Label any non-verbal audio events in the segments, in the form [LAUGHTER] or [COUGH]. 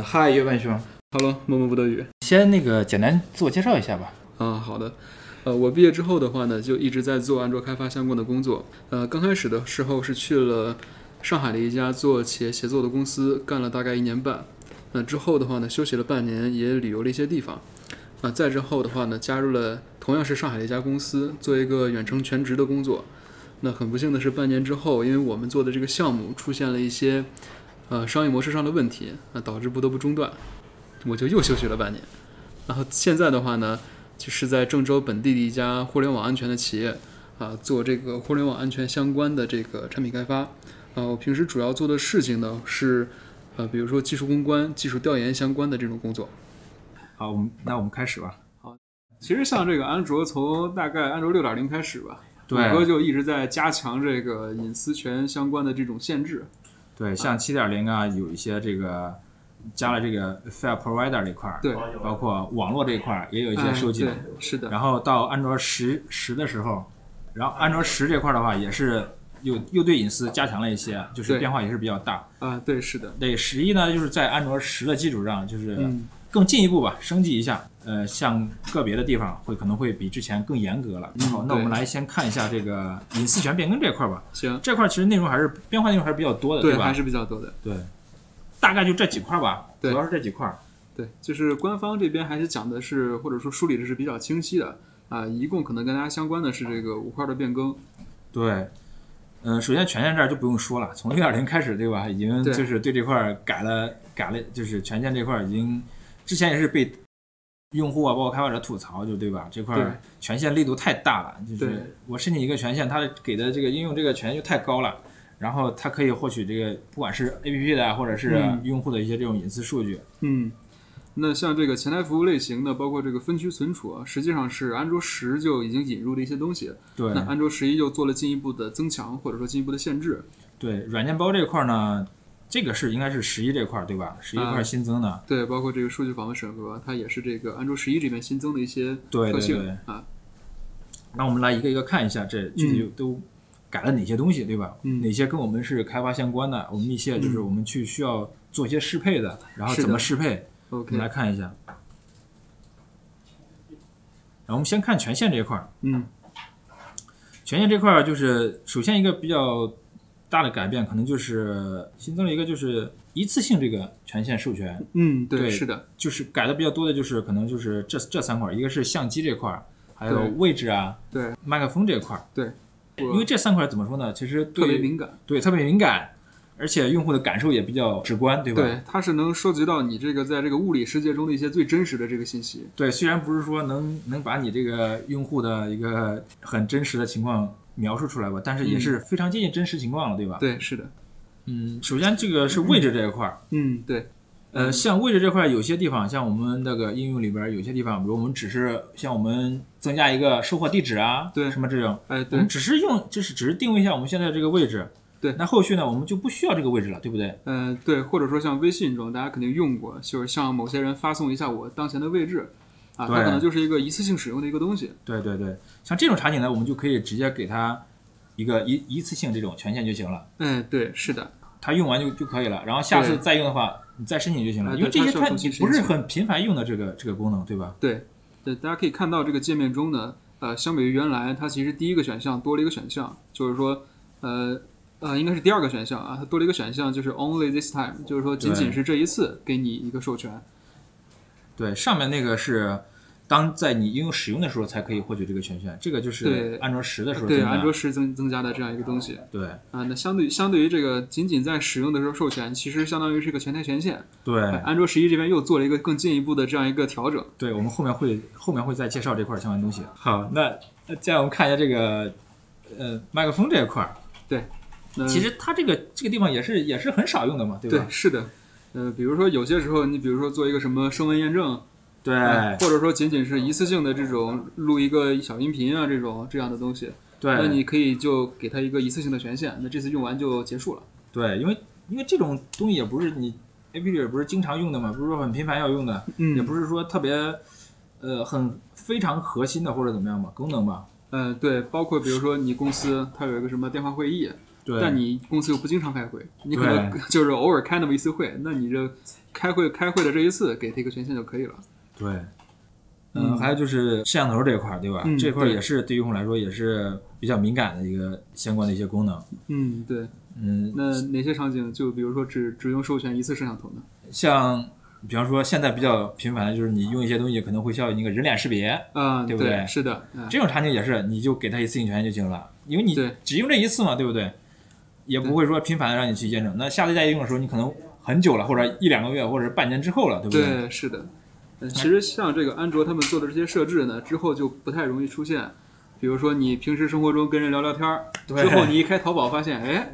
嗨，岳万兄，Hello，默默不得语。先那个简单自我介绍一下吧。啊，好的。呃，我毕业之后的话呢，就一直在做安卓开发相关的工作。呃，刚开始的时候是去了上海的一家做企业协作的公司，干了大概一年半。那之后的话呢，休息了半年，也旅游了一些地方。啊，再之后的话呢，加入了同样是上海的一家公司，做一个远程全职的工作。那很不幸的是，半年之后，因为我们做的这个项目出现了一些呃商业模式上的问题，那导致不得不中断，我就又休息了半年。然后现在的话呢，就是在郑州本地的一家互联网安全的企业啊，做这个互联网安全相关的这个产品开发。啊，我平时主要做的事情呢是呃，比如说技术公关、技术调研相关的这种工作。好，我们那我们开始吧。好，其实像这个安卓，从大概安卓六点零开始吧，谷歌就一直在加强这个隐私权相关的这种限制。对，像七点零啊，有一些这个加了这个 file provider 这块儿，对，包括网络这一块儿也有一些收集。是的。然后到安卓十十的时候，然后安卓十这块儿的话，也是又又对隐私加强了一些，就是变化也是比较大。啊，对，是的。对，十一呢，就是在安卓十的基础上，就是。更进一步吧，升级一下，呃，像个别的地方会可能会比之前更严格了。好，那我们来先看一下这个隐私权变更这块吧。行，这块其实内容还是变化内容还是比较多的，对吧？还是比较多的。对，大概就这几块吧，主要是这几块。对，就是官方这边还是讲的是，或者说梳理的是比较清晰的啊。一共可能跟大家相关的是这个五块的变更。对，嗯，首先权限这儿就不用说了，从六点零开始，对吧？已经就是对这块改了改了，就是权限这块已经。之前也是被用户啊，包括开发者吐槽，就对吧？这块权限力度太大了，就是我申请一个权限，它给的这个应用这个权限就太高了，然后它可以获取这个不管是 APP 的或者是用户的一些这种隐私数据。嗯，那像这个前台服务类型的，包括这个分区存储啊，实际上是安卓十就已经引入的一些东西。对，那安卓十一又做了进一步的增强，或者说进一步的限制。对，软件包这块呢？这个是应该是十一这块对吧？十一块新增的，对，包括这个数据访问审核，它也是这个安卓十一这边新增的一些特性啊。那我们来一个一个看一下，这具体都改了哪些东西，对吧？哪些跟我们是开发相关的？我们密切就是我们去需要做一些适配的，然后怎么适配？OK？我们来看一下。然后我们先看权限这一块儿，嗯，权限这块儿就是首先一个比较。大的改变可能就是新增了一个，就是一次性这个权限授权。嗯，对，是的，就是改的比较多的，就是可能就是这这三块，一个是相机这块，还有位置啊，对，麦克风这块，对，因为这三块怎么说呢？其实特别敏感，对，特别敏感，而且用户的感受也比较直观，对吧？对，它是能收集到你这个在这个物理世界中的一些最真实的这个信息。对，虽然不是说能能把你这个用户的一个很真实的情况。描述出来吧，但是也是非常接近真实情况了，对吧？对，是的。嗯，首先这个是位置这一块儿。嗯，对。呃，像位置这块，有些地方，像我们那个应用里边，有些地方，比如我们只是像我们增加一个收货地址啊，对，什么这种，哎，我们只是用，就是只是定位一下我们现在这个位置。对，那后续呢，我们就不需要这个位置了，对不对？嗯，对。或者说像微信中，大家肯定用过，就是向某些人发送一下我当前的位置，啊，它可能就是一个一次性使用的一个东西。对对对，像这种场景呢，我们就可以直接给它。一个一一次性这种权限就行了。嗯，对，是的，它用完就就可以了。然后下次再用的话，你再申请就行了。因为这些它不是很频繁用的这个这个功能，对吧？对，对，大家可以看到这个界面中呢，呃，相比于原来，它其实第一个选项多了一个选项，就是说，呃呃，应该是第二个选项啊，它多了一个选项，就是 only this time，就是说仅仅是这一次给你一个授权。对，上面那个是。当在你应用使用的时候，才可以获取这个权限。这个就是安卓十的时候，对安卓十增增加的这样一个东西。对啊，那相对相对于这个仅仅在使用的时候授权，其实相当于是一个全台权限。对，安卓十一这边又做了一个更进一步的这样一个调整。对，我们后面会后面会再介绍这块相关东西。好，那那接下来我们看一下这个呃麦克风这一块。对，其实它这个这个地方也是也是很少用的嘛，对吧？对，是的。呃，比如说有些时候，你比如说做一个什么声纹验证。对，或者说仅仅是一次性的这种录一个小音频啊，这种这样的东西，对，那你可以就给他一个一次性的权限，那这次用完就结束了。对，因为因为这种东西也不是你 A P P 也不是经常用的嘛，不是说很频繁要用的，嗯，也不是说特别呃很非常核心的或者怎么样吧，功能吧。嗯，对，包括比如说你公司它有一个什么电话会议，对，但你公司又不经常开会，你可能 [LAUGHS] 就是偶尔开那么一次会，那你这。开会开会的这一次给他一个权限就可以了。对，嗯，还有就是摄像头这一块儿，对吧？嗯这块儿也是对用户来说也是比较敏感的一个相关的一些功能。嗯，对。嗯，那哪些场景就比如说只只用授权一次摄像头呢？像比方说现在比较频繁的就是你用一些东西可能会需要那个人脸识别，嗯、对不对是的，啊这种场景也是，你就给他一次性权限就行了，因为你对只用这一次嘛，对不对？也不会说频繁的让你去验证。那下次再用的时候，你可能很久了，或者一两个月，或者半年之后了，对不对？对，是的。嗯其实像这个安卓他们做的这些设置呢，之后就不太容易出现。比如说你平时生活中跟人聊聊天儿，对之后你一开淘宝发现，哎，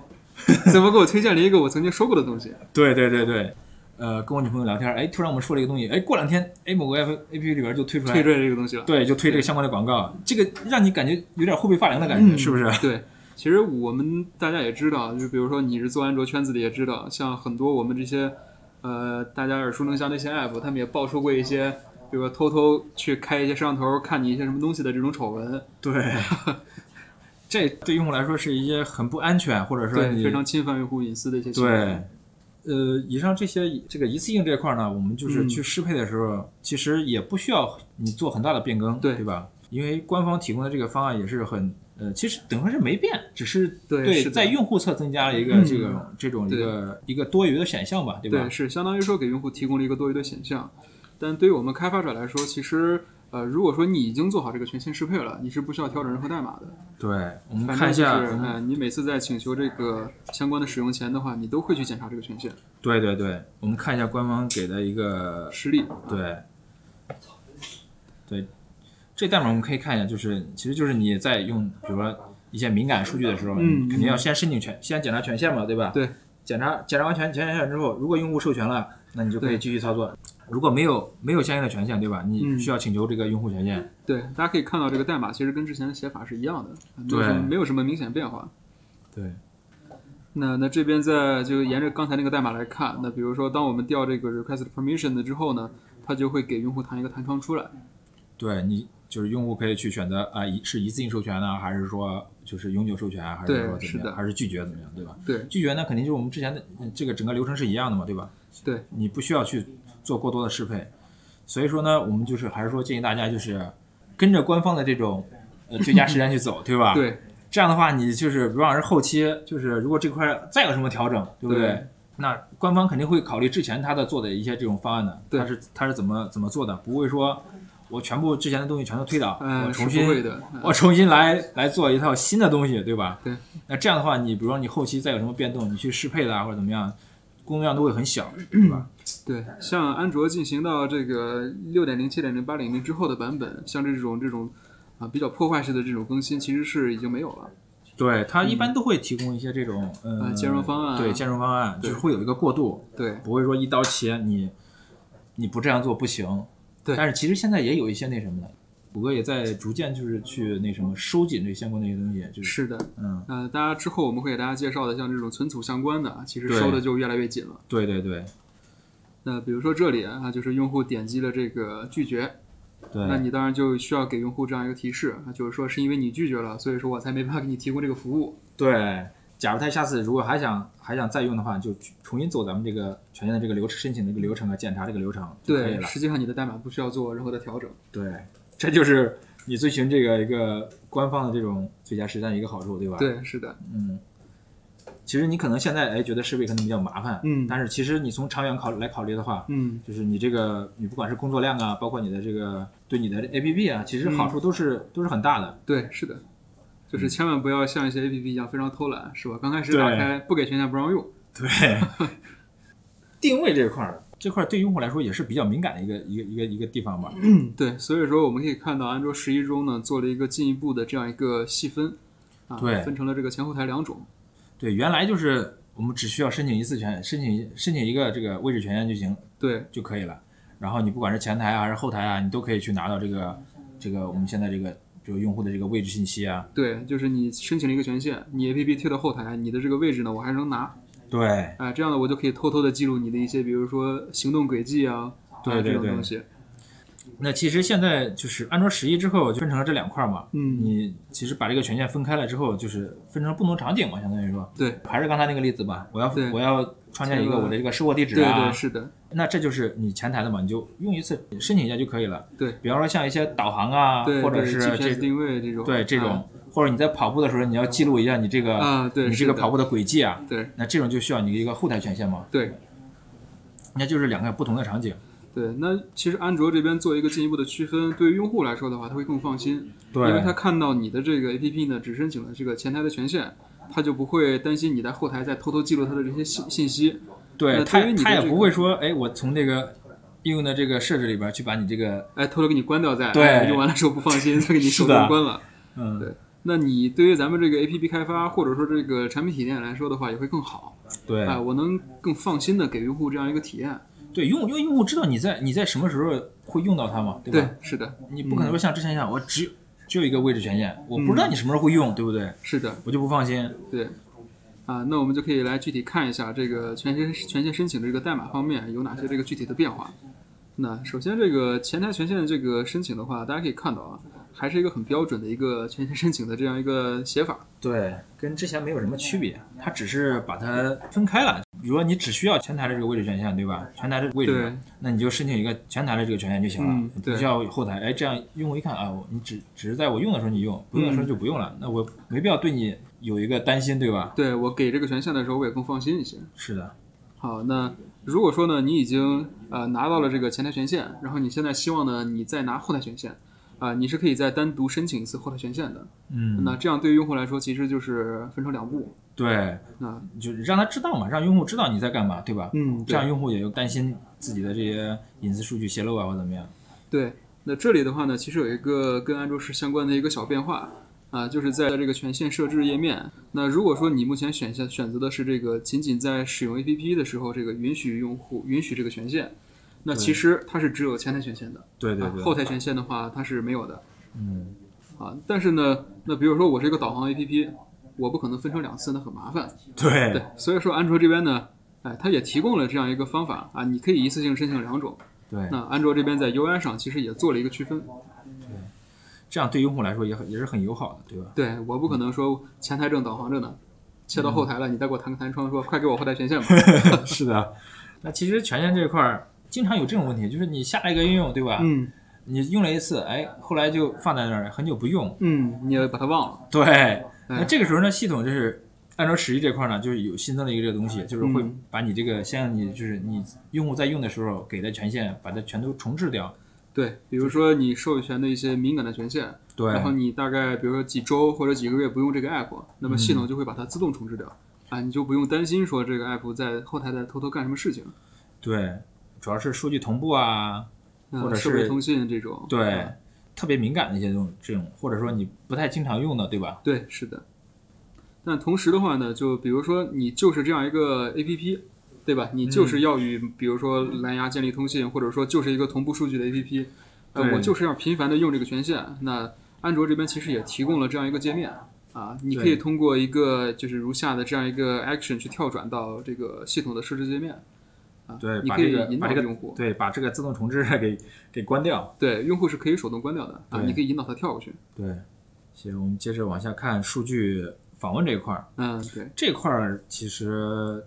怎么给我推荐了一个我曾经说过的东西？[LAUGHS] 对对对对，呃，跟我女朋友聊天，哎，突然我们说了一个东西，哎，过两天，哎，某个 A P P 里边就推出来，推出来这个东西了。对，就推这个相关的广告，这个让你感觉有点后背发凉的感觉，嗯是不是？对，其实我们大家也知道，就比如说你是做安卓圈子的，也知道，像很多我们这些呃大家耳熟能详的一些 app，他们也爆出过一些，比如说偷偷去开一些摄像头看你一些什么东西的这种丑闻，对，[LAUGHS] 这对用户来说是一些很不安全，或者说非常侵犯用户隐私的一些行为。对，呃，以上这些这个一次性这块呢，我们就是嗯。去适配的时候，其实也不需要你做很大的变更，对。对吧？因为官方提供的这个方案也是很呃，其实等于说是没变，只是对是在用户侧增加了一个嗯这个、这种一个一个多余的选项吧，对吧？对，是相当于说给用户提供了一个多余的选项。但对于我们开发者来说，其实呃，如果说你已经做好这个权限适配了，你是不需要调整任何代码的。对，我们看一下，正就是，我们呃，你每次在请求这个相关的使用前的话，你都会去检查这个权限对对对，我们看一下官方给的一个实例。对，对，这代码我们可以看一下，就是其实就是你在用，比如说一些敏感数据的时候，嗯肯定要先申请权，先检查权限嘛，对吧？对。检查检查完权权限之后，如果用户授权了，那你就可以继续操作。如果没有没有相应的权限，对吧？你嗯需要请求这个用户权限。对，大家可以看到这个代码其实跟之前的写法是一样的，没有对什么没有什么明显变化。对，那那这边在就沿着刚才那个代码来看，那比如说当我们调这个 request permission 的之后呢，它就会给用户弹一个弹窗出来。对你就是用户可以去选择啊，一是一次性授权呢，还是说就是永久授权，还是说怎么样，还是拒绝怎么样，对吧？对拒绝呢，肯定就是我们之前的呃这个整个流程是一样的嘛，对吧？对，你不需要去做过多的适配。所以说呢，我们就是还是说建议大家就是跟着官方的这种呃最佳时间去走，[LAUGHS] 对吧？。对这样的话，你就是比方说后期就是如果这块再有什么调整，对不对？对那官方肯定会考虑之前他的做的一些这种方案的，他是他是怎么怎么做的，不会说我全部之前的东西全都推倒，嗯我重新我重新来来做一套新的东西，对吧？对。那这样的话，你比如说你后期再有什么变动，你去适配的啊或者怎么样，工作量都会很小，对吧？对，像安卓进行到这个六点零、七点零、八点零之后的版本，像这种这种啊比较破坏式的这种更新，其实是已经没有了。对，它一般都会提供一些这种呃啊兼容方案啊对兼容方案，对就是会有一个过渡，对不会说一刀切，你你不这样做不行。对。但是其实现在也有一些那什么的，谷歌也在逐渐就是去那什么收紧这相关的一些东西，就是是的，嗯，呃，大家之后我们会给大家介绍的，像这种存储相关的啊，其实收的就越来越紧了。对对对。那比如说这里啊，就是用户点击了这个拒绝，对，那你当然就需要给用户这样一个提示啊，就是说是因为你拒绝了，所以说我才没办法给你提供这个服务。对，假如他下次如果还想还想再用的话，就重新走咱们这个权限的这个流程，申请这个流程啊，检查这个流程就可以对，了。实际上你的代码不需要做任何的调整。对，这就是你遵循这个一个官方的这种最佳实战的一个好处，对吧？，对，是的，嗯。其实你可能现在哎觉得设备可能比较麻烦，嗯但是其实你从长远考来考虑的话，嗯，就是你这个你不管是工作量啊，包括你的这个对你的 A P P 啊，其实好处都是、都是很大的。对，是的，就是千万不要像一些 APP 一样非常偷懒，是吧？刚开始打开不给权限不让用。[LAUGHS] 对，[LAUGHS] 定位这块儿，这块儿对用户来说也是比较敏感的一个一个一个一个地方吧。对，所以说我们可以看到，安卓十一中呢做了一个进一步的这样一个细分，啊，对分成了这个前后台两种。对，原来就是我们只需要申请一次权，申请申请一个这个位置权限就行对，就可以了。然后你不管是前台啊还是后台啊，你都可以去拿到这个这个我们现在这个比如用户的这个位置信息啊。对，就是你申请了一个权限，你 APP 推到后台，你的这个位置呢我还能拿，对哎，这样呢我就可以偷偷的记录你的一些，比如说行动轨迹啊，啊对对对这种东西。那其实现在就是安卓十一之后就分成了这两块嘛。嗯你其实把这个权限分开了之后，就是分成不同场景嘛，相当于说。对，还是刚才那个例子吧，我要我要创建一个我的这个收货地址啊对啊，对是的，那这就是你前台的嘛，你就用一次申请一下就可以了。对，比方说像一些导航啊，或者是这定位这种，对这种，或者你在跑步的时候你要记录一下你这个啊，对，你这个跑步的轨迹啊，对，那这种就需要你一个后台权限嘛。对，那就是两个不同的场景。对，那其实安卓这边做一个进一步的区分，对于用户来说的话，他会更放心，对，因为他看到你的这个 APP 呢，只申请了这个前台的权限，他就不会担心你在后台在偷偷记录他的这些信信息。对他，他也不会说，哎，我从这个应用的这个设置里边去把你这个，哎，偷偷给你关掉，再对用完了之后不放心，[LAUGHS] 再给你手动关了。嗯，对。那你对于咱们这个 APP 开发或者说这个产品体验来说的话，也会更好。对，哎，我能更放心的给用户这样一个体验。对，用因为用户知道你在你在什么时候会用到它嘛，对吧？对，是的。你不可能说像之前一样，我只有只有一个位置权限，我不知道你什么时候会用，对不对？是的，我就不放心。对。啊，那我们就可以来具体看一下这个权限权限申请的这个代码方面有哪些这个具体的变化。那首先这个前台权限这个申请的话，大家可以看到啊，还是一个很标准的一个权限申请的这样一个写法。对，跟之前没有什么区别，它只是把它分开了。比如说你只需要前台的这个位置权限，对吧？前台的位置，那你就申请一个前台的这个权限就行了，不需要后台。哎，这样用户一看啊，你只只是在我用的时候你用，不用的时候就不用了。那我没必要对你有一个担心，对吧？对我给这个权限的时候，我也更放心一些。是的。好，那如果说呢，你已经呃拿到了这个前台权限，然后你现在希望呢，你再拿后台权限。啊，你是可以再单独申请一次后台权限的。嗯，那这样对于用户来说，其实就是分成两步。对，那就让他知道嘛，让用户知道你在干嘛，对吧？嗯，这样用户也就担心自己的这些隐私数据泄露啊，或怎么样。对，那这里的话呢，其实有一个跟安卓十相关的一个小变化啊，就是在这个权限设置页面。那如果说你目前选项选择的是这个仅仅在使用 APP 的时候，这个允许用户允许这个权限。那其实它是只有前台权限的，对对对，后台权限的话它是没有的。嗯，啊，但是呢，那比如说我是一个导航 APP，我不可能分成两次，那很麻烦。对对，所以说安卓这边呢，哎，它也提供了这样一个方法啊，你可以一次性申请两种。对，那安卓这边在 UI 上其实也做了一个区分。对，这样对用户来说也很也是很友好的，对吧？对我不可能说前台正导航着呢，切到后台了，你再给我弹个弹窗说快给我后台权限吧。[LAUGHS] 是的，那其实权限这块儿。经常有这种问题，就是你下了一个应用，对吧？嗯。你用了一次，哎，后来就放在那儿很久不用。嗯。你也把它忘了。对。那这个时候呢，系统就是安卓十一这块呢，就是有新增了一个这个东西，就是会把你这个先让你就是你用户在用的时候给的权限，把它全都重置掉。对，比如说你授权的一些敏感的权限，对。然后你大概比如说几周或者几个月不用这个 app，那么系统就会把它自动重置掉。啊，你就不用担心说这个 app 在后台在偷偷干什么事情。对。主要是数据同步啊，或者是通信这种，对，特别敏感的一些这种这种，或者说你不太经常用的，对吧？对，是的。但同时的话呢，就比如说你就是这样一个 APP，对吧？你就是要与比如说蓝牙建立通信，或者说就是一个同步数据的 APP，呃，我就是要频繁的用这个权限。那安卓这边其实也提供了这样一个界面啊，你可以通过一个就是如下的这样一个 action 去跳转到这个系统的设置界面。啊对，你可以引导用户，对，把这个自动重置给给关掉。对，用户是可以手动关掉的啊，你可以引导他跳过去。对，行，我们接着往下看数据访问这一块儿。嗯，对，这块儿其实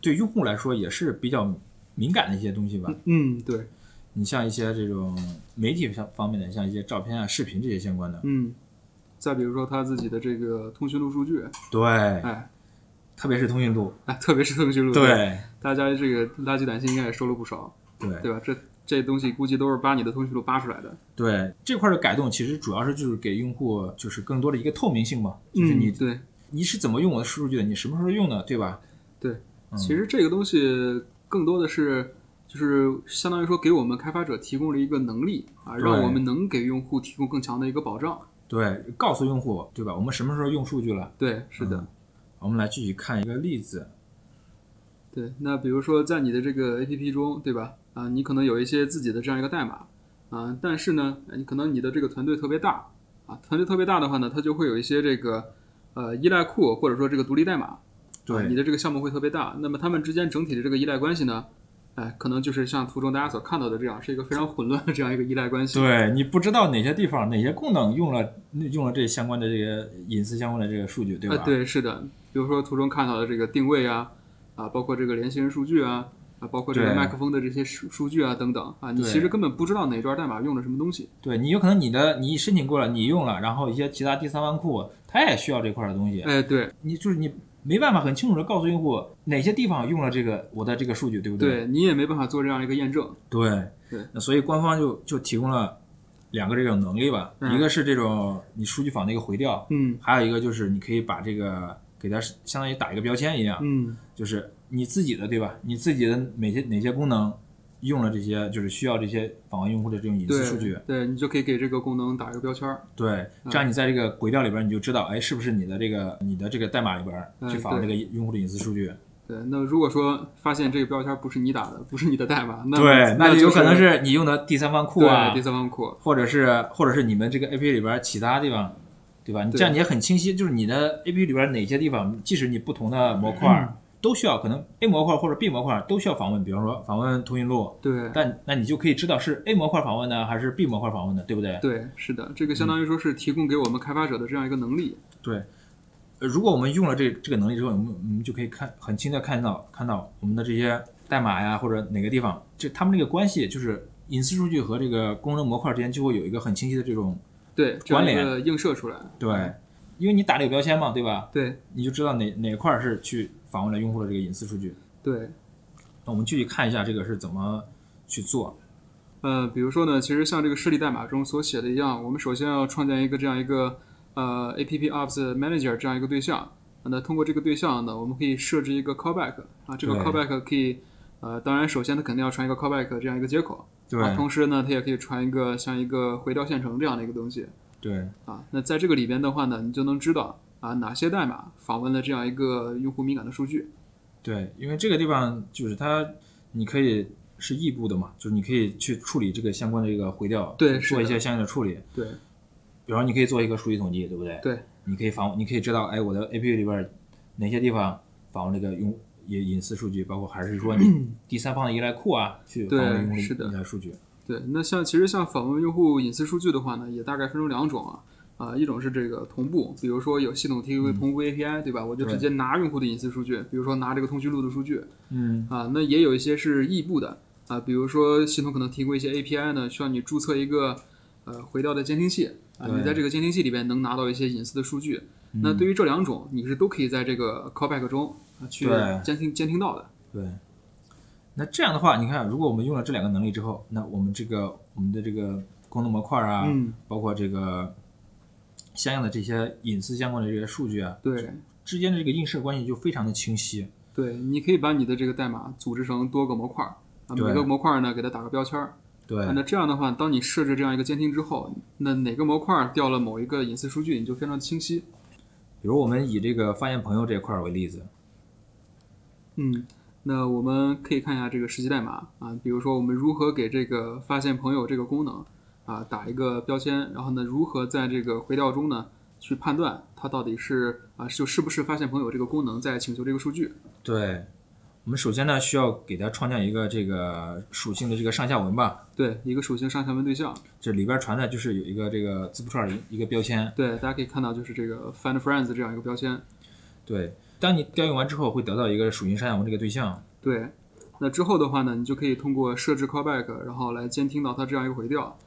对用户来说也是比较敏感的一些东西吧。嗯，对。你像一些这种媒体上方面的，像一些照片啊、视频这些相关的。嗯。再比如说他自己的这个通讯录数据。对。哎。特别是通讯录，哎，特别是通讯录，对，大家这个垃圾短信应该也收了不少，对，对吧？这这东西估计都是把你的通讯录扒出来的。对，这块的改动其实主要是就是给用户就是更多的一个透明性嘛，就是你对你是怎么用我的数据的，你什么时候用的，对吧？对，其实这个东西更多的是就是相当于说给我们开发者提供了一个能力啊，让我们能给用户提供更强的一个保障。对，告诉用户，对吧？我们什么时候用数据了？对，是的。我们来具体看一个例子。对，那比如说在你的这个 APP 中，对吧？啊，你可能有一些自己的这样一个代码啊，但是呢，你可能你的这个团队特别大啊，团队特别大的话呢，它就会有一些这个呃依赖库或者说这个独立代码。对，你的这个项目会特别大，那么他们之间整体的这个依赖关系呢？哎，可能就是像图中大家所看到的这样，是一个非常混乱的这样一个依赖关系。对你不知道哪些地方、哪些功能用了用了这相关的这个隐私相关的这个数据，对吧？对，是的。比如说图中看到的这个定位啊，啊，包括这个联系人数据啊，啊，包括这个麦克风的这些数数据啊等等啊，你其实根本不知道哪段代码用了什么东西。对你有可能你的你申请过了，你用了，然后一些其他第三方库它也需要这块的东西。哎，对你就是你没办法很清楚的告诉用户哪些地方用了这个我的这个数据，对不对？对你也没办法做这样一个验证。对对，那所以官方就就提供了两个这种能力吧，一个是这种你数据访的一个回调，嗯，还有一个就是你可以把这个给它相当于打一个标签一样，嗯，就是你自己的对吧？你自己的哪些哪些功能用了这些，就是需要这些访问用户的这种隐私数据，对你就可以给这个功能打一个标签儿。对，这样你在这个轨道里边你就知道，哎，是不是你的这个你的这个代码里边去访问这个用户的隐私数据？对，那如果说发现这个标签不是你打的，不是你的代码，那对，那就有可能是你用的第三方库啊，第三方库，或者是或者是你们这个 APP 里边其他地方，对吧？你这样你也很清晰，就是你的 APP 里边哪些地方，即使你不同的模块都需要，可能 A 模块或者 B 模块都需要访问，比方说访问通讯录，对，但那你就可以知道是 A 模块访问呢，还是 B 模块访问的，对不对？对，是的，这个相当于说是提供给我们开发者的这样一个能力。对。呃，如果我们用了这这个能力之后，我们我们就可以看很清的看到看到我们的这些代码呀，或者哪个地方，这他们这个关系就是隐私数据和这个功能模块之间就会有一个很清晰的这种对关联映射出来。对，因为你打这个标签嘛，对吧？对，你就知道哪哪块是去访问了用户的这个隐私数据。对，那我们具体看一下这个是怎么去做。呃，比如说呢，其实像这个示例代码中所写的一样，我们首先要创建一个这样一个。呃，A P P Ops Manager 这样一个对象，那通过这个对象呢，我们可以设置一个 callback 啊，这个 callback 可以，呃，当然首先它肯定要传一个 callback 这样一个接口，对，同时呢，它也可以传一个像一个回调线程这样的一个东西，对，啊，那在这个里边的话呢，你就能知道啊哪些代码访问了这样一个用户敏感的数据，对，因为这个地方就是它，你可以是异步的嘛，就是你可以去处理这个相关的这个回调，对，做一些相应的处理，对。比方你可以做一个数据统计，对不对？对，你可以访，你可以知道，哎，我的 A P P 里边哪些地方访问这个用隐隐私数据，包括还是说你 [CLEARS THROAT] 第三方的依赖库啊，去访问用户依赖数据。对，那像其实像访问用户隐私数据的话呢，也大概分成两种啊，啊，一种是这个同步，比如说有系统提供同步 A P I，对吧？我就直接拿用户的隐私数据，比如说拿这个通讯录的数据。嗯。啊，那也有一些是异步的啊，比如说系统可能提供一些 A P I 呢，需要你注册一个呃回调的监听器。啊，你在这个监听器里边能拿到一些隐私的数据，那对于这两种，你是都可以在这个 callback 中啊去监听监听到的。对，那这样的话，你看，如果我们用了这两个能力之后，那我们这个我们的这个功能模块啊，包括这个相应的这些隐私相关的这些数据啊，对，之间的这个映射关系就非常的清晰。对，你可以把你的这个代码组织成多个模块，啊，每个模块呢给它打个标签儿。对，那这样的话，当你设置这样一个监听之后，那哪个模块调了某一个隐私数据，你就非常清晰。比如我们以这个发现朋友这块为例子，嗯，那我们可以看一下这个实际代码啊，比如说我们如何给这个发现朋友这个功能啊打一个标签，然后呢，如何在这个回调中呢去判断它到底是啊就是不是发现朋友这个功能在请求这个数据？对。我们首先呢，需要给它创建一个这个属性的这个上下文吧。对，一个属性上下文对象。这里边传的就是有一个这个字符串一一个标签。对，大家可以看到就是这个 find friends 这样一个标签。对，当你调用完之后，会得到一个属性上下文这个对象。对，那之后的话呢，你就可以通过设置 callback，然后来监听到它这样一个回调。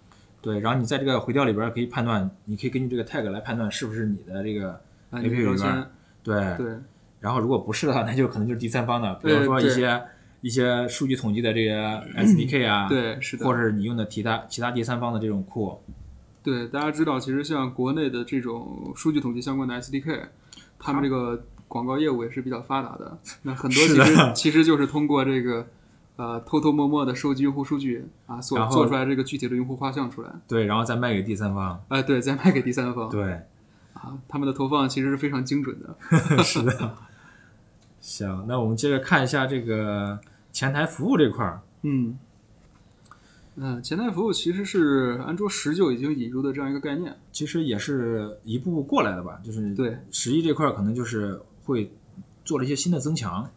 对，然后你在这个回调里边可以判断，你可以根据这个 tag 来判断是不是你的这个 APP 里边。对。对。然后如果不是的话，那就可能就是第三方的，比如说一些一些数据统计的这些 [CLEARS THROAT] SDK 啊，对，是的，或者是你用的其他其他第三方的这种库。对，大家知道，其实像国内的这种数据统计相关的 SDK，他们这个广告业务也是比较发达的。那很多其实 [LAUGHS] 其实就是通过这个呃偷偷摸摸的收集用户数据啊，所做出来这个具体的用户画像出来。对，然后再卖给第三方。哎，对，再卖给第三方。对。啊，他们的投放其实是非常精准的。[LAUGHS] 是的。行，那我们接着看一下这个前台服务这块儿。嗯，嗯，前台服务其实是安卓十就已经引入的这样一个概念，其实也是一步步过来的吧。就是对十一这块可能就是会做了一些新的增强。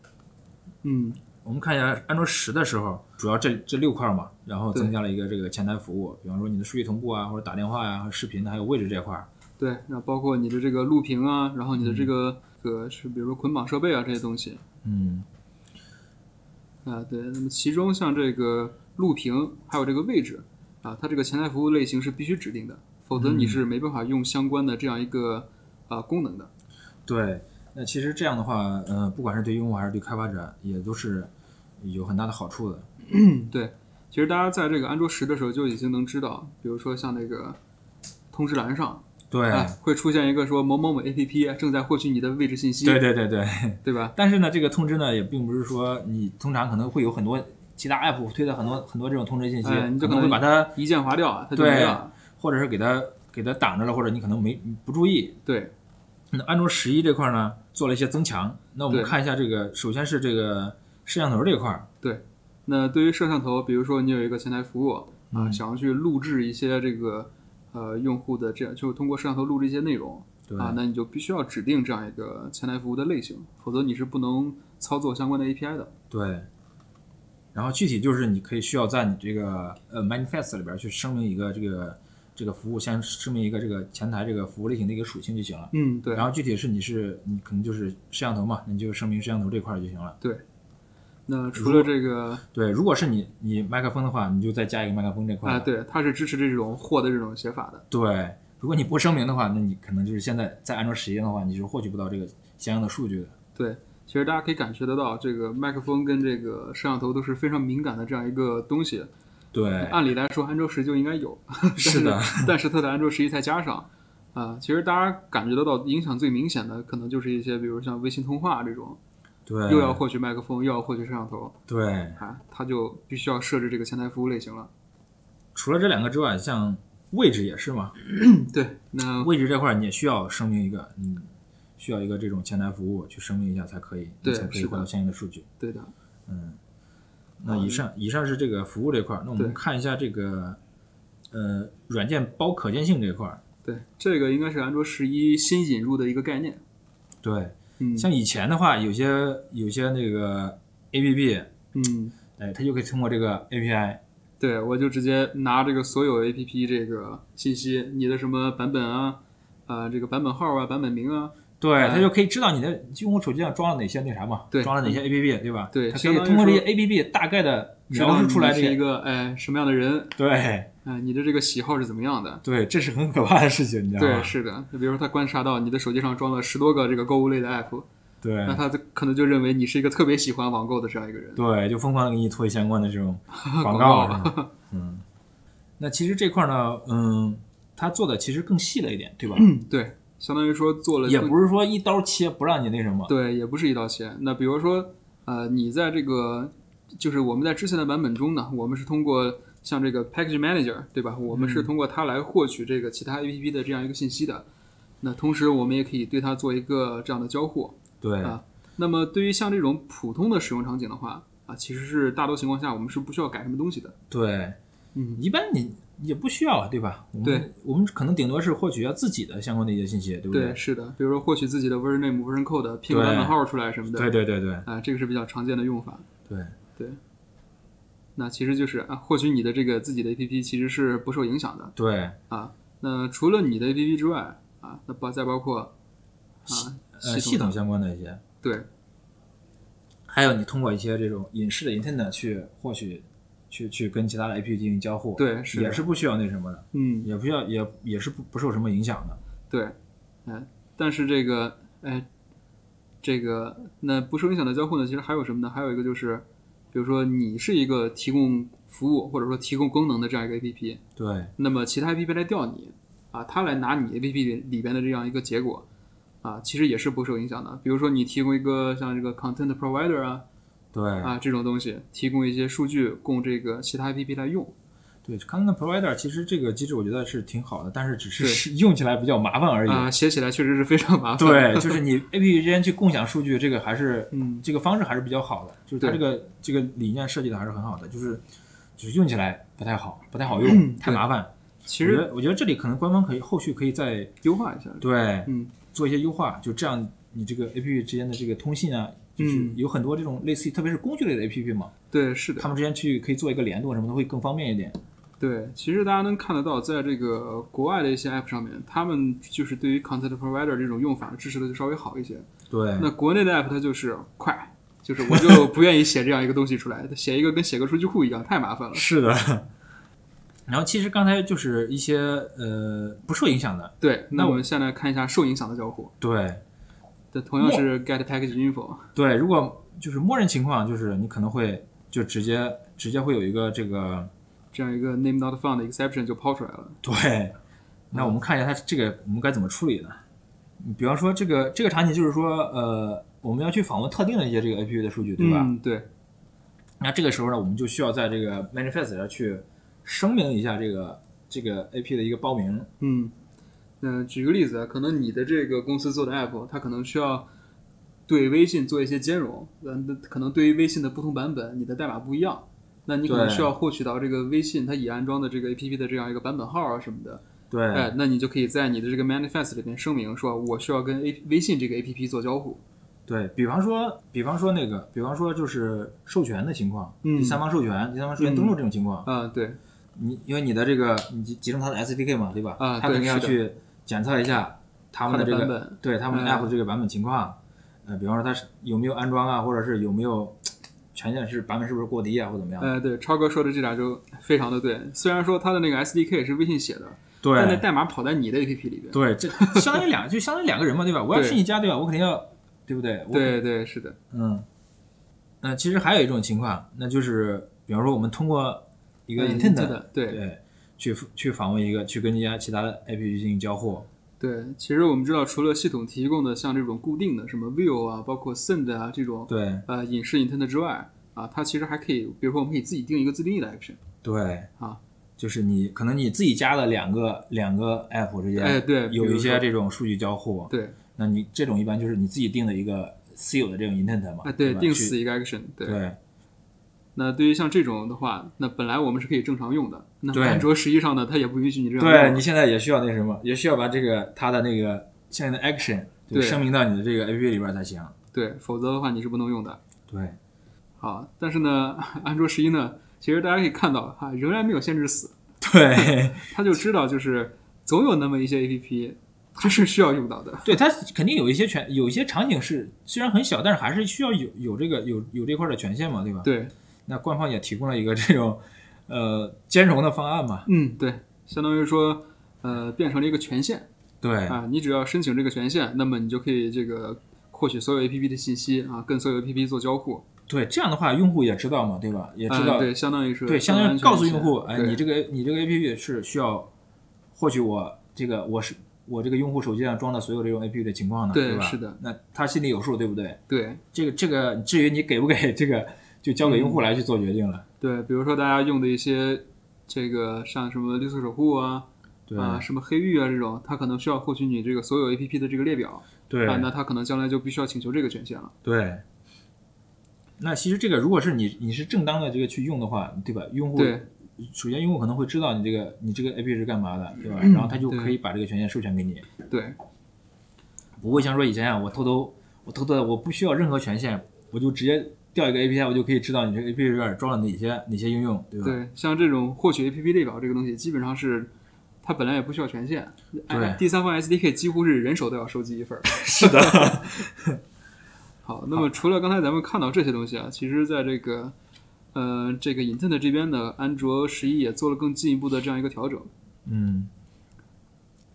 嗯，我们看一下安卓十的时候，主要这这六块嘛，然后增加了一个这个前台服务，比方说你的数据同步啊，或者打电话呀、视频还有位置这块儿。对，然后包括你的这个录屏啊，然后你的这个。个是比如说捆绑设备啊这些东西，嗯，啊，对。那么其中像这个录屏还有这个位置啊，它这个前台服务类型是必须指定的，否则你是没办法用相关的这样一个啊功能的。对，那其实这样的话，呃，不管是对用户还是对开发者，也都是有很大的好处的。[CLEARS THROAT] 对，其实大家在这个安卓十的时候就已经能知道，比如说像那个通知栏上。对，会出现一个说某某某 APP 正在获取你的位置信息。对对对对，[LAUGHS] 对吧？但是呢，这个通知呢，也并不是说你通常可能会有很多其他 APP 推的很多很多这种通知信息，你就可能会把它一键划掉，它就没了。或者是给它给它挡着了，或者你可能没不注意。对。那安卓十一这块呢，做了一些增强。那我们看一下这个，首先是这个摄像头这块儿。对。那对于摄像头，比如说你有一个前台服务啊，想要去录制一些这个。呃，用户的这样就通过摄像头录制一些内容啊，那你就必须要指定这样一个前台服务的类型，否则你是不能操作相关的 API 的。对。然后具体就是你可以需要在你这个呃 manifest 里边去声明一个这个这个服务，先声明一个这个前台这个服务类型的一个属性就行了。嗯，对。然后具体是你是你可能就是摄像头嘛，你就声明摄像头这块就行了。对。那除了这个，对，如果是你你麦克风的话，你就再加一个麦克风这块啊，对，它是支持这种或的这种写法的。对，如果你不声明的话，那你可能就是现在在安卓十一的话，你是获取不到这个相应的数据的。对，其实大家可以感觉得到，这个麦克风跟这个摄像头都是非常敏感的这样一个东西。对，按理来说安卓十就应该有，[LAUGHS] 是的，但是它的安卓十一才加上啊。其实大家感觉得到影响最明显的，可能就是一些比如像微信通话这种。对，又要获取麦克风，又要获取摄像头。对，啊，它就必须要设置这个前台服务类型了。除了这两个之外，像位置也是嘛？[CLEARS THROAT] 对，那位置这块你也需要声明一个，嗯，需要一个这种前台服务去声明一下才可以，对，才可以获得相应的数据。对的，嗯。那以上以上是这个服务这块儿，那我们看一下这个呃软件包可见性这块儿。对，这个应该是安卓十一新引入的一个概念。对。像以前的话，有些有些那个 A P P，嗯，哎，它就可以通过这个 A P I，对我就直接拿这个所有 A P P 这个信息，你的什么版本啊，啊，这个版本号啊，版本名啊，对，他就可以知道你的用户手机上装了哪些那啥嘛，对，装了哪些 A P P，对吧？对，他可以通过这些 A P P 大概的描述出来这一个哎什么样的人，对。哎，你的这个喜好是怎么样的？对，这是很可怕的事情，你知道吗？对，是的。就比如说，他观察到你的手机上装了十多个这个购物类的 app，对，那他可能就认为你是一个特别喜欢网购的这样一个人，对，就疯狂的给你推相关的这种 [LAUGHS] 广告。[LAUGHS] 嗯，那其实这块呢，嗯，他做的其实更细了一点，对吧？嗯对，相当于说做了，也不是说一刀切不让你那什么，对，也不是一刀切。那比如说，呃，你在这个就是我们在之前的版本中呢，我们是通过。像这个 Package Manager，对吧？我们是通过它来获取这个其他 APP 的这样一个信息的。那同时，我们也可以对它做一个这样的交互。对啊。那么，对于像这种普通的使用场景的话，啊，其实是大多情况下我们是不需要改什么东西的。对，嗯，一般你也不需要，对吧？对，我们可能顶多是获取一下自己的相关的一些信息，对不对？对，是的。比如说获取自己的 Version Name、Version Code、拼个版本号出来什么的。对对对对。啊，这个是比较常见的用法。对对。那其实就是啊，获取你的这个自己的 A P P 其实是不受影响的。对啊，那除了你的 A P P 之外啊，那包再包括啊呃系统相关的一些对，还有你通过一些这种隐式的 Intent 去获取，去去跟其他的 A P P 进行交互，对，也是不需要那什么的，嗯，也不需要也也是不不受什么影响的。对，哎，但是这个哎，这个那不受影响的交互呢，其实还有什么呢？还有一个就是。比如说，你是一个提供服务或者说提供功能的这样一个 APP，对，那么其他 APP 来调你，啊，他来拿你 APP 里里边的这样一个结果，啊，其实也是不受影响的。比如说，你提供一个像这个 Content Provider 啊，对，啊这种东西，提供一些数据供这个其他 APP 来用。对，Content Provider 其实这个机制我觉得是挺好的，但是只是用起来比较麻烦而已。啊，写起来确实是非常麻烦。对，[LAUGHS] 就是你 APP 之间去共享数据，这个还是，嗯，这个方式还是比较好的。就是它这个这个理念设计的还是很好的，就是就是用起来不太好，不太好用，太麻烦。其实我觉得这里可能官方可以后续可以再优化一下。对，嗯，做一些优化，就这样你这个 APP 之间的这个通信啊，就是有很多这种类似于特别是工具类的 APP 嘛。对，是的。他们之间去可以做一个联动什么的，会更方便一点。对，其实大家能看得到，在这个国外的一些 App 上面，他们就是对于 Content Provider 这种用法支持的就稍微好一些。对，那国内的 App 它就是快就是我就不愿意写这样一个东西出来，[LAUGHS] 写一个跟写个数据库一样，太麻烦了。是的。然后其实刚才就是一些呃不受影响的，对。那我们先来看一下受影响的交互。对。这同样是 get package info。对，如果就是默认情况，就是你可能会就直接直接会有一个这个这样一个 name not found exception 就抛出来了。对。那我们看一下它这个我们该怎么处理呢？比方说这个这个场景就是说呃我们要去访问特定的一些这个 A P P 的数据，对吧？嗯，对。那这个时候呢，我们就需要在这个 manifest 上去声明一下这个这个 A P 的一个包名。嗯，那举个例子，可能你的这个公司做的 App，它可能需要对微信做一些兼容。嗯，可能对于微信的不同版本，你的代码不一样，那你可能需要获取到这个微信它已安装的这个 A P P 的这样一个版本号啊什么的。对。哎，那你就可以在你的这个 manifest 里边声明说，我需要跟 A 微信这个 A P P 做交互。对比方说，比方说那个，比方说就是授权的情况，第三方授权、第三方授权登录这种情况，啊，对，你因为你的这个你集成它的 SDK 嘛，对吧？啊，他肯定要去检测一下他们的这个，对他们 App 这个版本情况，呃，比方说它是有没有安装啊，或者是有没有权限是版本是不是过低啊，或怎么样？哎，对，超哥说的这俩就非常的对。虽然说它的那个 SDK 是微信写的，对，但那代码跑在你的 APP 里边，对，这 [LAUGHS] 相当于两就相当于两个人嘛，对吧？我要是你家，对吧？我肯定要。对不对？对对是的，嗯，那其实还有一种情况，那就是比方说我们通过一个 intent，对对，去去访问一个，去跟一家其他的 APP 进行交互。对，其实我们知道，除了系统提供的像这种固定的什么 view 啊，包括 send 啊这种，对，呃，隐式 intent 之外，啊，它其实还可以，比如说我们可以自己定一个自定义的 action。对，啊，就是你可能你自己加了两个两个 app 之间，哎，对，有一些这种数据交互，对。那你这种一般就是你自己定的一个私有的这种 intent 嘛？哎，对，定死一个 action。对。那对于像这种的话，那本来我们是可以正常用的。那安卓实际上呢，它也不允许你这样。对你现在也需要那什么，也需要把这个它的那个相应的 action 对声明到你的这个 app 里边才行。对，否则的话你是不能用的。对。好，但是呢，安卓十一呢，其实大家可以看到哈，仍然没有限制死。对。[LAUGHS] 他就知道，就是总有那么一些 app。它是需要用到的，对它肯定有一些权，有一些场景是虽然很小，但是还是需要有有这个有有这块的权限嘛，对吧？对，那官方也提供了一个这种呃兼容的方案嘛。嗯，对，相当于说呃变成了一个权限。对啊，你只要申请这个权限，那么你就可以这个获取所有 APP 的信息啊，跟所有 APP 做交互。对，这样的话用户也知道嘛，对吧？也知道，对，相当于是对，相当于告诉用户，哎，你这个你这个 APP 是需要获取我这个我是。我这个用户手机上装的所有这种 A P P 的情况呢？对吧？是的。那他心里有数，对不对？对。这个这个，至于你给不给这个，就交给用户来去做决定了。对，比如说大家用的一些这个像什么绿色守护啊，啊什么黑域啊这种，它可能需要获取你这个所有 A P P 的这个列表。对。啊，那它可能将来就必须要请求这个权限了。对。那其实这个，如果是你你是正当的这个去用的话，对吧？用户。对。首先，用户可能会知道你这个你这个 APP 是干嘛的，对吧？[CLEARS THROAT] 然后他就可以把这个权限授权给你。对，不会像说以前啊，我偷偷我偷偷的我不需要任何权限，我就直接调一个 API，我就可以知道你这个 APP 里边装了哪些哪些应用，对吧？对，像这种获取 APP 列表这个东西，基本上是它本来也不需要权限。对，第三方 SDK 几乎是人手都要收集一份。[LAUGHS] 是的。[LAUGHS] 好，那么除了刚才咱们看到这些东西啊，其实在这个。呃，这个 Intent 这边的，安卓十一也做了更进一步的这样一个调整。嗯，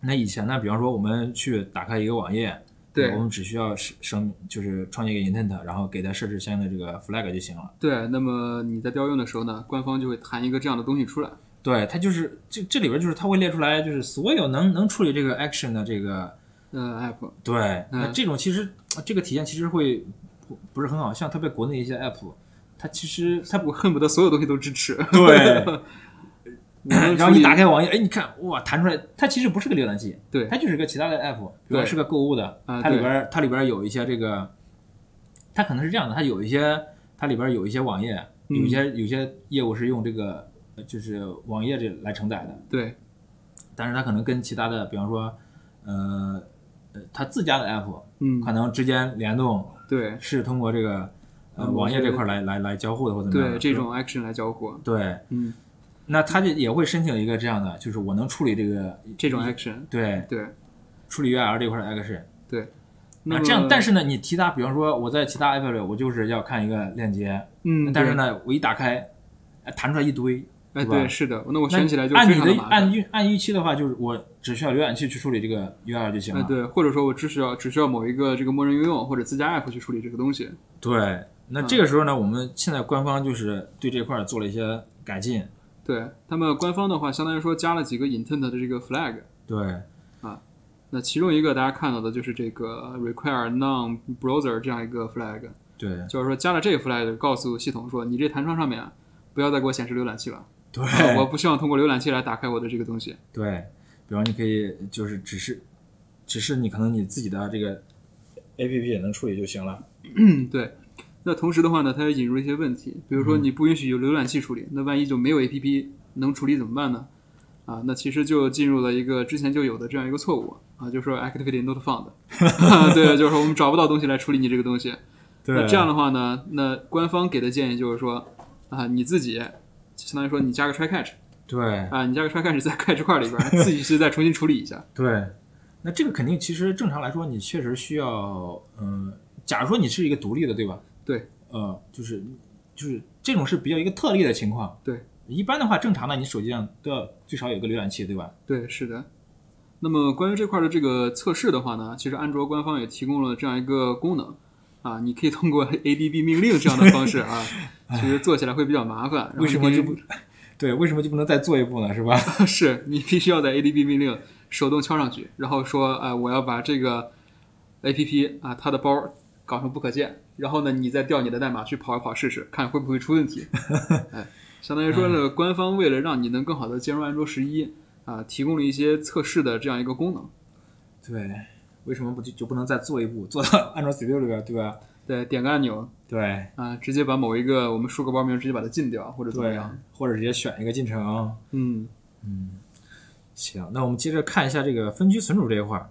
那以前呢，比方说我们去打开一个网页，对，我们只需要生就是创建一个 Intent，然后给它设置相应的这个 flag 就行了。对，那么你在调用的时候呢，官方就会弹一个这样的东西出来。对，它就是这这里边就是它会列出来，就是所有能能处理这个 action 的这个呃 app。对，那这种其实这个体验其实会不不是很好，像特别国内一些 app。它其实它不恨不得所有东西都支持。对。[LAUGHS] 然后你打开网页，哎，你看，哇，弹出来，它其实不是个浏览器，对，它就是个其他的 app，比如是个购物的，它里边它里边有一些这个，它可能是这样的，它有一些它里边有一些网页，有一些有些业务是用这个就是网页这来承载的，对。但是它可能跟其他的，比方说，呃呃，它自家的 app，嗯，可能之间联动，对，是通过这个。呃，网页这块来来来交互的或者怎么样？对，这种 action 来交互。对，嗯，那他就也会申请一个这样的，就是我能处理这个这种 action。对对，处理 URL 这块的 action。对，那这样，但是呢，你其他，比方说我在其他 app 里，我就是要看一个链接，嗯，但是呢，我一打开，弹出来一堆，哎，对，是的，那我选起来就按你的按预按预期的话，就是我只需要浏览器去处理这个 URL 就行了。对，或者说我只需要只需要某一个这个默认应用或者自家 app 去处理这个东西。对，那这个时候呢，我们现在官方就是对这块做了一些改进。对他们官方的话，相当于说加了几个 intent 的这个 flag。对，啊，那其中一个大家看到的就是这个 require non browser 这样一个 flag。对，就是说加了这个 flag，告诉系统说，你这弹窗上面不要再给我显示浏览器了。对，我不希望通过浏览器来打开我的这个东西。对，比方你可以就是只是，只是你可能你自己的这个 app 也能处理就行了。嗯，对。那同时的话呢，它也引入一些问题，比如说你不允许有浏览器处理，那万一就没有 A P P 能处理怎么办呢？啊，那其实就进入了一个之前就有的这样一个错误啊，就是说 activity not found，[LAUGHS] 对，就是说我们找不到东西来处理你这个东西。那这样的话呢，那官方给的建议就是说啊，你自己相当于说你加个 try catch，对，啊，你加个 try catch 在 catch 块里边，自己去再重新处理一下。[LAUGHS] 对，那这个肯定其实正常来说，你确实需要，嗯，假如说你是一个独立的，对吧？对，呃，就是就是这种是比较一个特例的情况。对，一般的话，正常的你手机上都要最少有个浏览器，对吧？对，是的。那么关于这块的这个测试的话呢，其实安卓官方也提供了这样一个功能啊，你可以通过 ADB 命令这样的方式啊，[LAUGHS] 其实做起来会比较麻烦。为什么就不？对，为什么就不能再做一步呢？是吧？[LAUGHS] 是你必须要在 ADB 命令手动敲上去，然后说，哎，我要把这个 APP 啊，它的包搞成不可见。然后呢，你再调你的代码去跑一跑试试，看会不会出问题。[LAUGHS] 哎，相当于说呢，官方为了让你能更好的兼容安卓十一啊，提供了一些测试的这样一个功能。对，为什么不就就不能再做一步，做到安卓 Studio 里边，对吧？对，点个按钮，对，啊，直接把某一个我们输个包名，直接把它禁掉，或者怎么样，或者直接选一个进程。嗯嗯，行，那我们接着看一下这个分区存储这一块儿。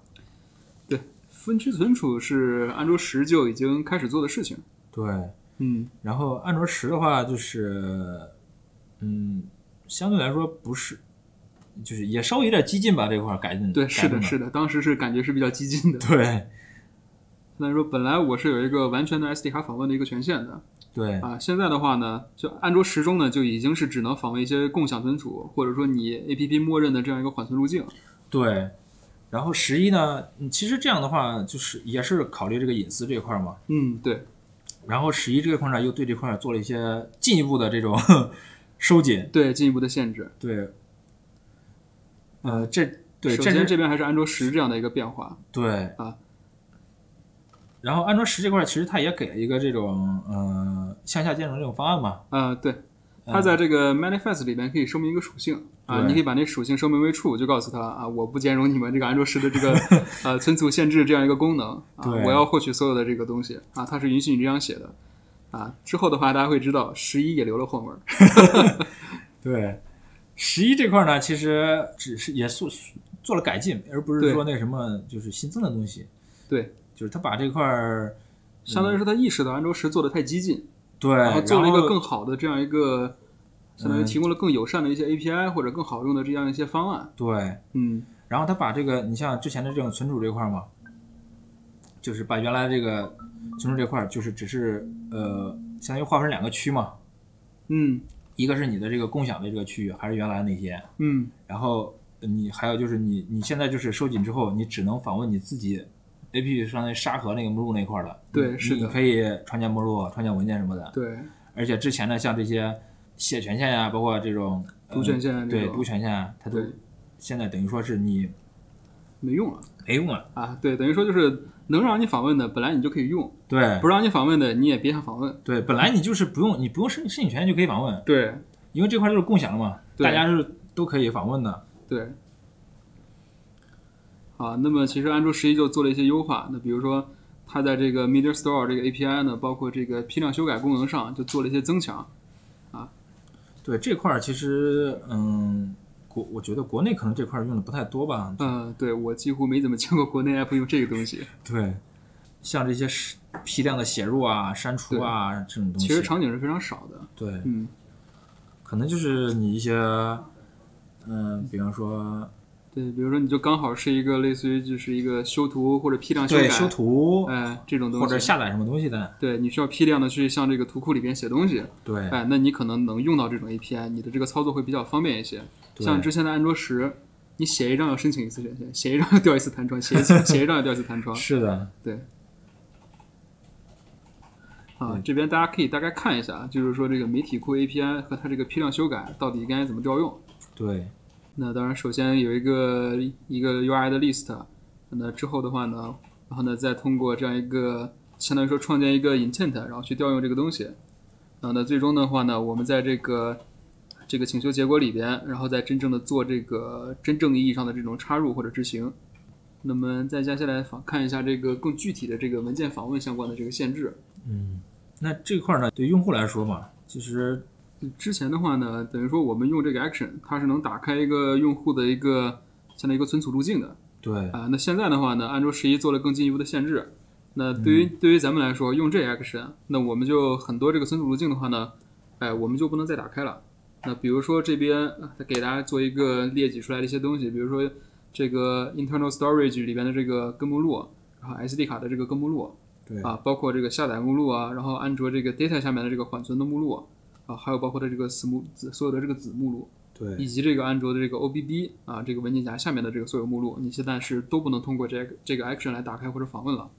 分区存储是安卓十就已经开始做的事情。对，嗯，然后安卓十的话，就是，嗯，相对来说不是，就是也稍微有点激进吧，这块改进。对，是的，是的，当时是感觉是比较激进的。对，那说本来我是有一个完全的 SD 卡访问的一个权限的。对。啊，现在的话呢，就安卓十中呢就已经是只能访问一些共享存储，或者说你 APP 默认的这样一个缓存路径。对。然后十一呢，其实这样的话就是也是考虑这个隐私这一块嘛。嗯，对。然后十一这个块呢，又对这块做了一些进一步的这种 [LAUGHS] 收紧，对进一步的限制。对。呃，这对首先这边还是安卓十这样的一个变化。对啊。然后安卓十这块其实它也给了一个这种呃向下兼容这种方案嘛。啊，对。它在这个 manifest 里边可以声明一个属性啊，你可以把那属性声明为 true，就告诉他啊，我不兼容你们这个安卓十的这个 [LAUGHS] 呃存储限制这样一个功能啊，我要获取所有的这个东西啊，它是允许你这样写的啊。之后的话，大家会知道十一也留了后门。[LAUGHS] 对，十一这块呢，其实只是也做做了改进，而不是说那什么就是新增的东西。对，就是他把这块儿，相当于是他意识到安卓十做的太激进。对，然后做了一个更好的这样一个，相当于提供了更友善的一些 API 或者更好用的这样一些方案。对，嗯，然后他把这个，你像之前的这种存储这块嘛，就是把原来这个存储这块，就是只是呃，相当于划分两个区嘛。嗯，一个是你的这个共享的这个区域，还是原来那些。嗯，然后你还有就是你你现在就是收紧之后，你只能访问你自己。A P P 上那沙盒那个目录那块的，对，是你可以创建目录、创建文件什么的。对，而且之前的像这些写权限呀，包括这种读权限，对，读权限，它都现在等于说是你没用了，没用了啊！对，等于说就是能让你访问的，本来你就可以用；对，不让你访问的，你也别想访问。对，本来你就是不用，你不用申申请权限就可以访问。对，因为这块就是共享的嘛，大家是都可以访问的。对。啊，那么其实安卓十一就做了一些优化。那比如说，它在这个 Media Store 这个 API 呢，包括这个批量修改功能上，就做了一些增强。啊，对这块儿其实，嗯，国我觉得国内可能这块用的不太多吧。嗯，对我几乎没怎么见过国内 App 用这个东西。对，像这些批量的写入啊、删除啊这种东西，其实场景是非常少的。对，嗯，可能就是你一些，嗯，比方说。对，比如说你就刚好是一个类似于就是一个修图或者批量修改，对，修图，哎，这种东西，或者下载什么东西的，对你需要批量的去向这个图库里边写东西，对，哎，那你可能能用到这种 API，你的这个操作会比较方便一些。像之前的安卓十，你写一张要申请一次权限，写一张要掉一次弹窗，写一次写一张要掉一次弹窗，[LAUGHS] 是的，[LAUGHS] 对。啊，这边大家可以大概看一下，就是说这个媒体库 API 和它这个批量修改到底该怎么调用。对。那当然，首先有一个一个 UI 的 list，那之后的话呢，然后呢再通过这样一个相当于说创建一个 intent，然后去调用这个东西。啊，那最终的话呢，我们在这个这个请求结果里边，然后再真正的做这个真正意义上的这种插入或者执行。那么再接下来访看一下这个更具体的这个文件访问相关的这个限制。嗯，那这块呢，对用户来说嘛，其实。之前的话呢，等于说我们用这个 action，它是能打开一个用户的一个相当于一个存储路径的。对啊，那现在的话呢，安卓十一做了更进一步的限制。那对于对于咱们来说，用这 action，那我们就很多这个存储路径的话呢，哎，我们就不能再打开了。那比如说这边给大家做一个列举出来的一些东西，比如说这个 internal storage 里边的这个根目录，然后 SD 卡的这个根目录，对啊，包括这个下载目录啊，然后安卓这个 data 下面的这个缓存的目录。啊，还有包括它这个子目子所有的这个子目录，对，以及这个安卓的这个 OBB 啊，这个文件夹下面的这个所有目录，你现在是都不能通过这个这个 action 来打开或者访问了。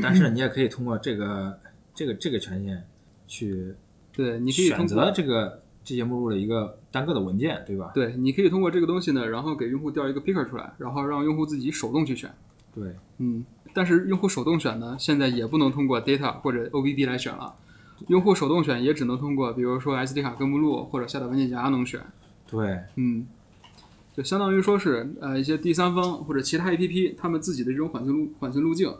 但是你也可以通过这个这个这个权限去，对，你可以选择这个这些目录的一个单个的文件，对吧？对，你可以通过这个东西呢，然后给用户调一个 picker 出来，然后让用户自己手动去选。对，嗯，但是用户手动选呢，现在也不能通过 data 或者 OBB 来选了。用户手动选也只能通过，比如说 SD 卡根目录或者下载文件夹能选。对，嗯，就相当于说是呃一些第三方或者其他 APP 他们自己的这种缓存路缓存路径，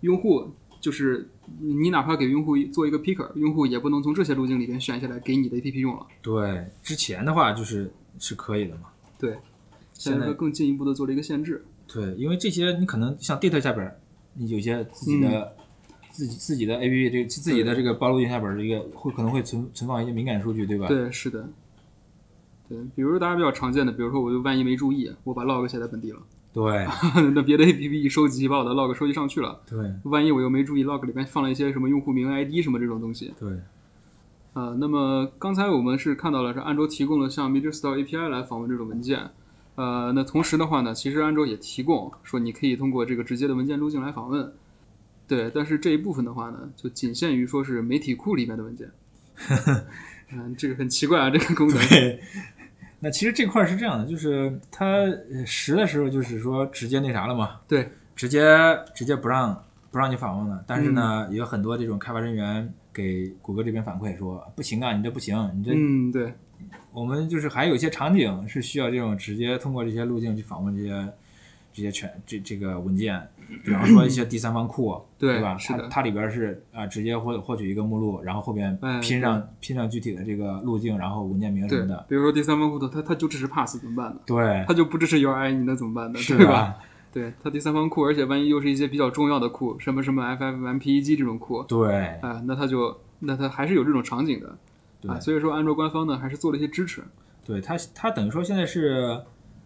用户就是你哪怕给用户做一个 picker，用户也不能从这些路径里边选下来给你的 APP 用了。对，之前的话就是是可以的嘛。对，现在更进一步的做了一个限制。对，因为这些你可能像 data 下边，你有些自己的。自己自己的 A P P 这个自己的这个暴露键下边这个会可能会存存放一些敏感数据，对吧？对，是的。对，比如说大家比较常见的，比如说我就万一没注意，我把 log 写在本地了。对。[LAUGHS] 那别的 A P P 一收集，把我的 log 收集上去了。对。万一我又没注意，log 里面放了一些什么用户名 I D 什么这种东西。对。啊，那么刚才我们是看到了是安卓提供了像 Media Store A P I 来访问这种文件。呃，那同时的话呢，其实安卓也提供说你可以通过这个直接的文件路径来访问。对，但是这一部分的话呢，就仅限于说是媒体库里面的文件。[LAUGHS] 嗯，这个很奇怪啊，这个功能。对，那其实这块是这样的，就是它实的时候就是说直接那啥了嘛。对，直接直接不让不让你访问了。但是呢，也有很多这种开发人员给谷歌这边反馈说，不行啊，你这不行，你这。嗯，对。我们就是还有一些场景是需要这种直接通过这些路径去访问这些这些全这这个文件。比方说一些第三方库，对吧？它它里边是啊，直接获获取一个目录，然后后边拼上拼上具体的这个路径，然后文件名什么的。比如说第三方库的，它它就支持 pass 怎么办呢？对，它就不支持 URI，你那怎么办呢？对吧？对，它第三方库，而且万一又是一些比较重要的库，什么什么 FFmpeg 这种库，对，啊，那它就那它还是有这种场景的，对。所以说，安卓官方呢还是做了一些支持。对它，它等于说现在是，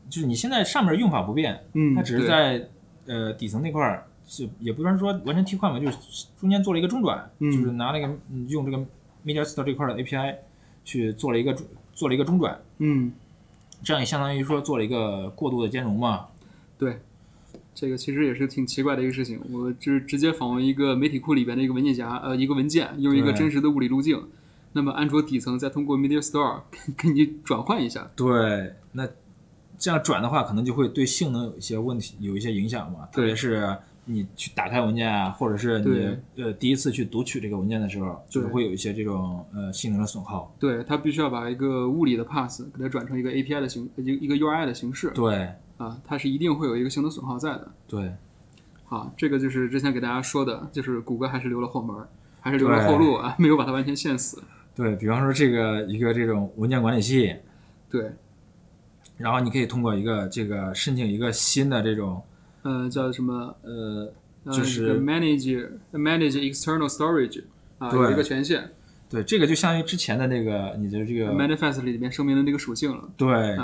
就是你现在上面用法不变，嗯，它只是在。呃，底层那块儿是也不算说完全替换吧，就是中间做了一个中转，就是拿那个用这个 Media Store 这块的 API 去做了一个做了一个中转，嗯，这样也相当于说做了一个过度的兼容嘛。对，这个其实也是挺奇怪的一个事情，我就是直接访问一个媒体库里边的一个文件夹，呃，一个文件，用一个真实的物理路径，那么安卓底层再通过 Media Store 给你转换一下。对，那。这样转的话，可能就会对性能有一些问题，有一些影响嘛。特别是你去打开文件啊，或者是你呃第一次去读取这个文件的时候，就是会有一些这种呃性能的损耗。对，它必须要把一个物理的 pass 给它转成一个 API 的形，一一个 URI 的形式。对，啊，它是一定会有一个性能损耗在的。对，好，这个就是之前给大家说的，就是谷歌还是留了后门，还是留了后路啊，没有把它完全限死。对比方说这个一个这种文件管理器，对。然后你可以通过一个这个申请一个新的这种，呃，叫什么？呃，就是 manage manage external storage 啊，有一个权限。对，这个就相当于之前的那个你的这个 manifest 里面声明的那个属性了。对，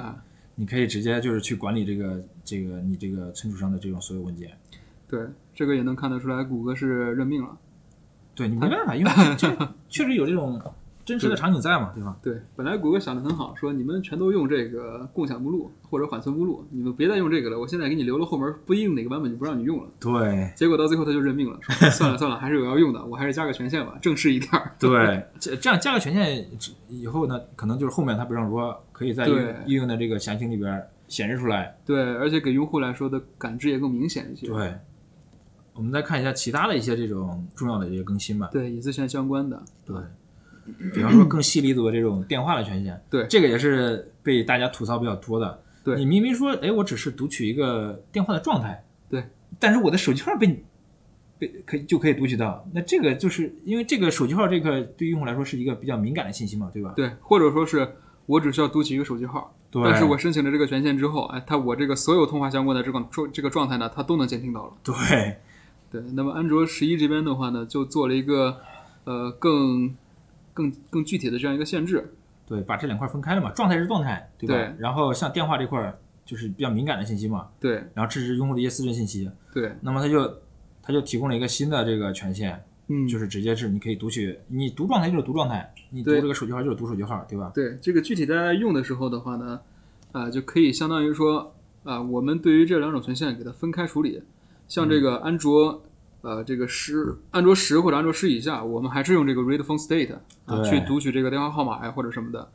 你可以直接就是去管理这个这个你这个存储上的这种所有文件。对，这个也能看得出来，谷歌是认命了。对你没办法，因为这确实有这种。真实的场景在嘛，对吧？对，本来谷歌想的很好，说你们全都用这个共享目录或者缓存目录，你们别再用这个了。我现在给你留了后门，不一定哪个版本就不让你用了。对，结果到最后他就认命了，说 [LAUGHS] 算了算了，还是有要用的，我还是加个权限吧，正式一点。对，[LAUGHS] 这这样加个权限以后呢，可能就是后面他比方说可以在应用的这个详情里边显示出来。对，而且给用户来说的感知也更明显一些。对，我们再看一下其他的一些这种重要的一些更新吧。对，隐私权相关的。对。比方说更细力度的这种电话的权限，对这个也是被大家吐槽比较多的。对你明明说，哎，我只是读取一个电话的状态，对，但是我的手机号被被可以就可以读取到，那这个就是因为这个手机号这个对用户来说是一个比较敏感的信息嘛，对吧？对，或者说是我只需要读取一个手机号，但是我申请了这个权限之后，哎，它我这个所有通话相关的这个状这个状态呢，它都能监听到了。对，对，那么安卓十一这边的话呢，就做了一个呃更。更更具体的这样一个限制，对，把这两块分开了嘛，状态是状态，对吧？然后像电话这块就是比较敏感的信息嘛，对。然后这是用户的一些私人信息，对。那么它就它就提供了一个新的这个权限，嗯，就是直接是你可以读取，你读状态就是读状态，你读这个手机号就是读手机号，对吧？对，这个具体大家用的时候的话呢，啊，就可以相当于说啊，我们对于这两种权限给它分开处理，像这个安卓。呃，这个十安卓十或者安卓十以下，我们还是用这个 read phone state 啊去读取这个电话号码呀或者什么的。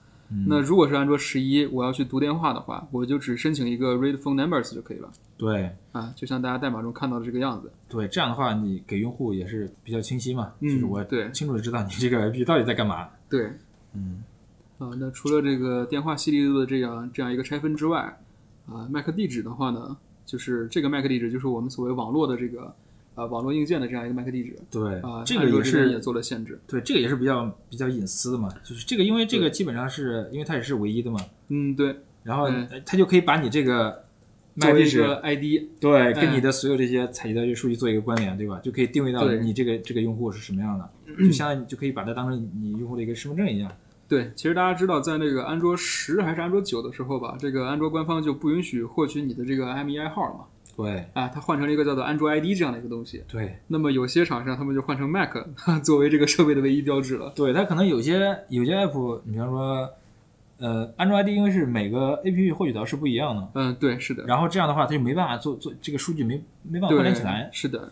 那如果是安卓十一，我要去读电话的话，我就只申请一个 read phone numbers 就可以了。对，啊，就像大家代码中看到的这个样子。对，这样的话你给用户也是比较清晰嘛，就是我对清楚的知道你这个 APP 到底在干嘛。对，嗯，啊，那除了这个电话细粒度的这样这样一个拆分之外，啊，MAC 地址的话呢，就是这个 MAC 地址就是我们所谓网络的这个。啊，网络硬件的这样一个 MAC 地址，对啊，这个也是也做了限制。对，这个也是比较比较隐私的嘛，就是这个，因为这个基本上是因为它也是唯一的嘛。嗯，对。然后它就可以把你这个 MAC 地址 ID，对，跟你的所有这些采集的这数据做一个关联，对吧？就可以定位到你这个这个用户是什么样的，[CLEARS THROAT] 就相当于就可以把它当成你用户的一个身份证一样。对，其实大家知道，在那个安卓十还是安卓九的时候吧，这个安卓官方就不允许获取你的这个 IMEI 号了嘛。对，啊，它换成了一个叫做安卓 ID 这样的一个东西。对，那么有些厂商他们就换成 Mac [LAUGHS] 作为这个设备的唯一标志了。对，它可能有些有些 App，你比方说，呃，安卓 ID 因为是每个 APP 获取到是不一样的。嗯，对，是的。然后这样的话，它就没办法做做这个数据没没办法关联起来。是的。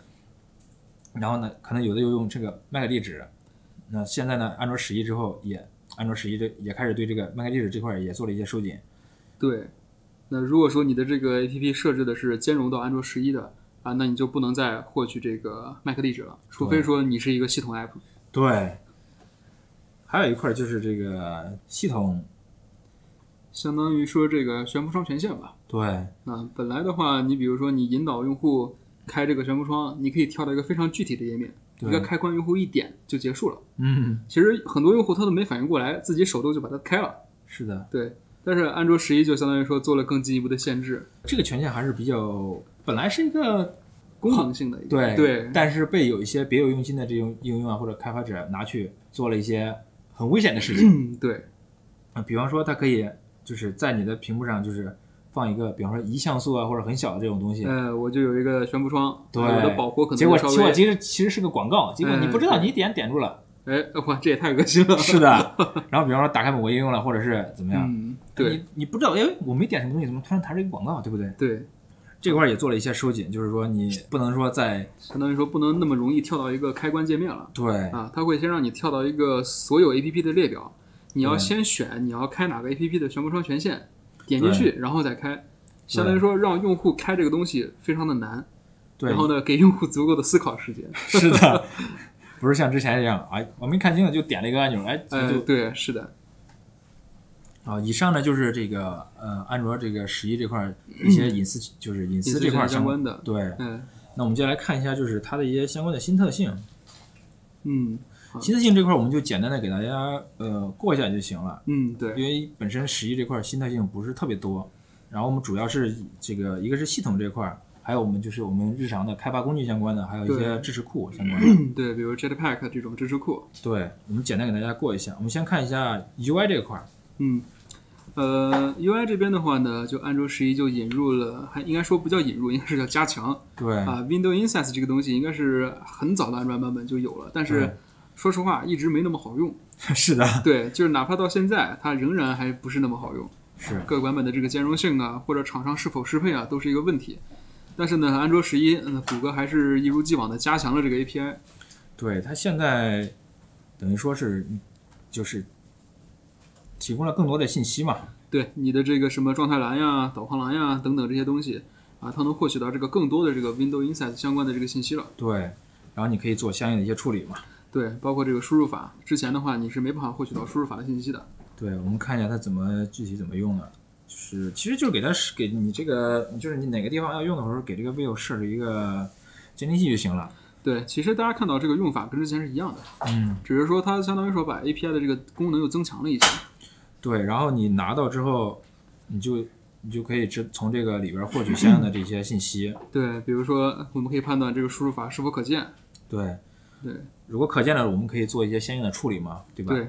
然后呢，可能有的又用这个 Mac 地址。那现在呢，安卓十一之后也，安卓十一这也开始对这个 Mac 地址这块也做了一些收紧。对。那如果说你的这个 A P P 设置的是兼容到安卓十一的啊，那你就不能再获取这个 Mac 地址了，除非说你是一个系统 App。对。还有一块就是这个系统，相当于说这个悬浮窗权限吧。对。那本来的话，你比如说你引导用户开这个悬浮窗，你可以跳到一个非常具体的页面，一个开关，用户一点就结束了。嗯。其实很多用户他都没反应过来，自己手动就把它开了。是的。对。但是安卓十一就相当于说做了更进一步的限制，这个权限还是比较本来是一个功能性的，对对，但是被有一些别有用心的这种应用啊或者开发者拿去做了一些很危险的事情，对，啊，比方说它可以就是在你的屏幕上就是放一个，比方说一像素啊或者很小的这种东西，呃，我就有一个悬浮窗，对，我的保护可能结果结果其实其实是个广告，结果你不知道你一点点住了。哎，哇，这也太恶心了。是的，然后比方说打开某个应用了，或者是怎么样，对，你你不知道，哎，我没点什么东西，怎么突然弹出一个广告，对不对？对，这块也做了一些收紧，就是说你不能说在，相当于说不能那么容易跳到一个开关界面了。对，啊，它会先让你跳到一个所有 APP 的列表，你要先选你要开哪个 APP 的悬浮窗权限，点进去然后再开，相当于说让用户开这个东西非常的难，对，然后呢给用户足够的思考时间。[LAUGHS] 是的。[LAUGHS] 不是像之前一样，哎，我没看清楚就点了一个按钮，哎，就对，是的。啊，以上呢就是这个呃，安卓这个十一这块一些隐私，就是隐私这块相关的。对，嗯。那我们接下来看一下，就是它的一些相关的新特性。嗯，新特性这块我们就简单的给大家呃过一下就行了。嗯，对。因为本身十一这块新特性不是特别多，然后我们主要是这个一个是系统这块。还有我们就是我们日常的开发工具相关的，还有一些支持库相关的。对，比如 Jetpack 这种支持库。对，我们简单给大家过一下。我们先看一下 UI 这块儿。嗯呃，UI 这边的话呢，就安卓十一就引入了，还应该说不叫引入，应该是叫加强。对啊，Windows Insights 这个东西应该是很早的安卓版本就有了，但是说实话一直没那么好用。[LAUGHS] 是的，对，就是哪怕到现在，它仍然还不是那么好用。[LAUGHS] 是各个版本的这个兼容性啊，或者厂商是否适配啊，都是一个问题。但是呢，安卓十一，嗯，谷歌还是一如既往的加强了这个 API。对，它现在等于说是就是提供了更多的信息嘛。对，你的这个什么状态栏呀、导航栏呀等等这些东西啊，它能获取到这个更多的这个 Windows Insights 相关的这个信息了。对，然后你可以做相应的一些处理嘛。对，包括这个输入法，之前的话你是没办法获取到输入法的信息的。对，我们看一下它怎么具体怎么用的，就是其实就是给它给你这个，就是你哪个地方要用的时候，给这个 View 设置一个监听器就行了。对，其实大家看到这个用法跟之前是一样的，嗯，只是说它相当于说把 API 的这个功能又增强了一些。对，然后你拿到之后，你就你就可以知从这个里边获取相应的这些信息。对，比如说我们可以判断这个输入法是否可见。对，对，如果可见了，我们可以做一些相应的处理嘛，对吧？对。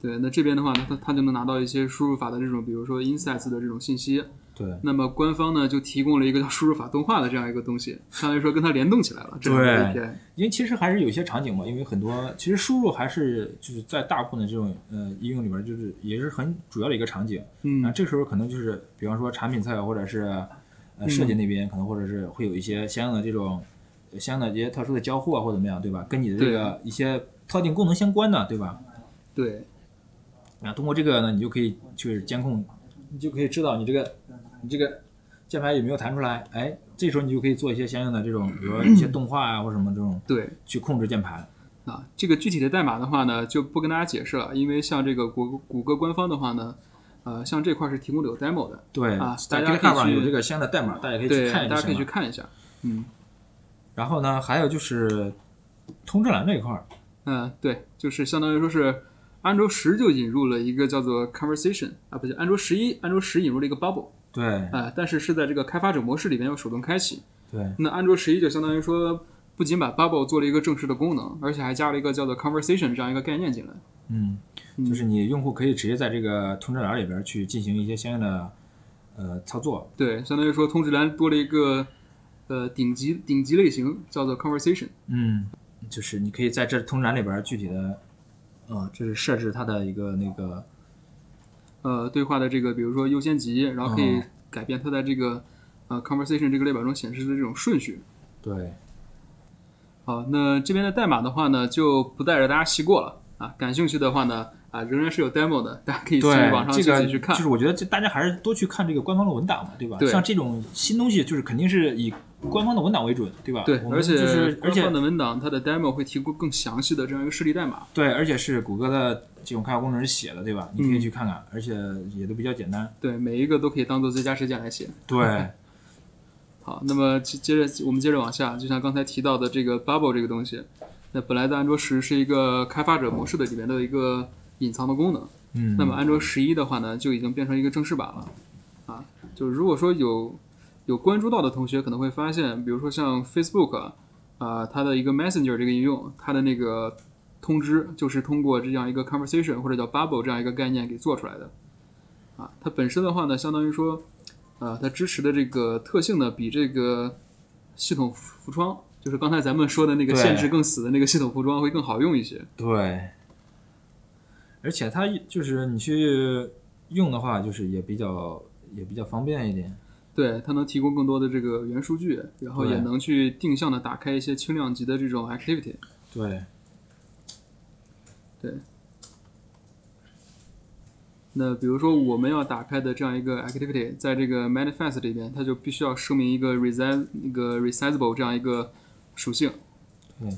对，那这边的话呢，它它就能拿到一些输入法的这种，比如说 insights 的这种信息。对。那么官方呢就提供了一个叫输入法动画的这样一个东西，相当于说跟它联动起来了。对。因为其实还是有些场景嘛，因为很多其实输入还是就是在大部分的这种呃应用里边，就是也是很主要的一个场景。嗯。啊，这时候可能就是比方说产品侧或者是呃设计那边，可能或者是会有一些相应的这种相应的一些特殊的交互啊，或者怎么样，对吧？跟你的这个一些特定功能相关的，对吧？对。啊，通过这个呢，你就可以去监控，你就可以知道你这个你这个键盘有没有弹出来。哎，这时候你就可以做一些相应的这种，比如说一些动画啊或什么这种，对，去控制键盘。啊，这个具体的代码的话呢，就不跟大家解释了，因为像这个谷谷歌官方的话呢，呃，像这块是提供的有 demo 的。对啊，大家可以去有这个相应的代码，大家可以去看一下。大家可以去看一下。嗯。然后呢，还有就是通知栏这一块儿。嗯，对，就是相当于说是。安卓十就引入了一个叫做 Conversation 啊，不对，安卓十一，安卓十引入了一个 Bubble，对，啊，但是是在这个开发者模式里面要手动开启，对。那安卓十一就相当于说，不仅把 Bubble 做了一个正式的功能，而且还加了一个叫做 Conversation 这样一个概念进来。嗯，就是你用户可以直接在这个通知栏里边去进行一些相应的呃操作。对，相当于说通知栏多了一个呃顶级顶级类型叫做 Conversation。嗯，就是你可以在这通知栏里边具体的。啊，这是设置它的一个那个，呃，对话的这个，比如说优先级，然后可以改变它在这个呃 conversation 这个列表中显示的这种顺序。对。好，那这边的代码的话呢，就不带着大家细过了啊。感兴趣的话呢，啊，仍然是有 demo 的，大家可以去网上自己去看。就是我觉得这大家还是多去看这个官方的文档嘛，对吧？对。像这种新东西，就是肯定是以。官方的文档为准，对吧？对，而且就是官方的文档，它的 demo 会提供更详细的这样一个示例代码。对，而且是谷歌的这种开发工程师写的，对吧？你可以去看看，而且也都比较简单。对，每一个都可以当做最佳实践来写。对。[LAUGHS] 好，那么接着我们接着往下，就像刚才提到的这个 Bubble 这个东西，那本来的安卓十是一个开发者模式的里面的一个隐藏的功能。嗯。那么安卓十一的话呢，就已经变成一个正式版了。啊，就是如果说有。有关注到的同学可能会发现，比如说像 Facebook，啊，它的一个 Messenger 这个应用，它的那个通知就是通过这样一个 Conversation 或者叫 Bubble 这样一个概念给做出来的。啊，它本身的话呢，相当于说，呃，它支持的这个特性呢，比这个系统浮窗，就是刚才咱们说的那个限制更死的那个系统浮窗会更好用一些。对。而且它就是你去用的话，就是也比较也比较方便一点。对，它能提供更多的这个元数据，然后也能去定向的打开一些轻量级的这种 activity。对，对。那比如说我们要打开的这样一个 activity，在这个 manifest 里边，它就必须要声明一个 resize 那个 resizable 这样一个属性。对。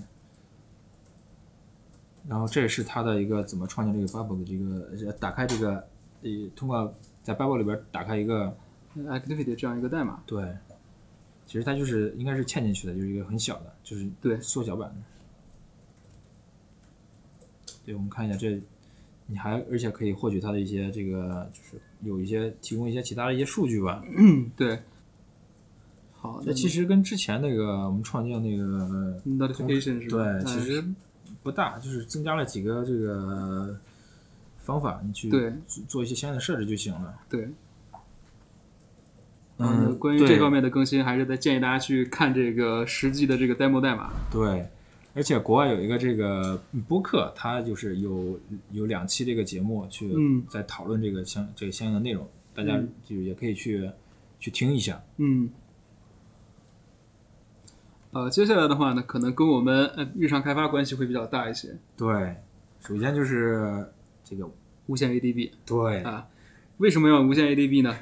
然后这也是它的一个怎么创建这个 bubble 的这个打开这个呃，通过在 bubble 里边打开一个。Activity 这样一个代码，对，其实它就是应该是嵌进去的，就是一个很小的，就是对缩小版的。对，我们看一下这，你还而且可以获取它的一些这个，就是有一些提供一些其他的一些数据吧。嗯，对。好，那其实跟之前那个我们创建那个 notification 是吧对，其实不大，就是增加了几个这个方法，你去对做一些相应的设置就行了。对。嗯，关于这方面的更新，还是在建议大家去看这个实际的这个 demo 代码。对，而且国外有一个这个播客，它就是有有两期这个节目去在讨论这个相这个相应的内容，大家就也可以去去听一下。嗯。呃，接下来的话呢，可能跟我们呃日常开发关系会比较大一些。对，首先就是这个无线 ADB。对啊，为什么要无线 ADB 呢？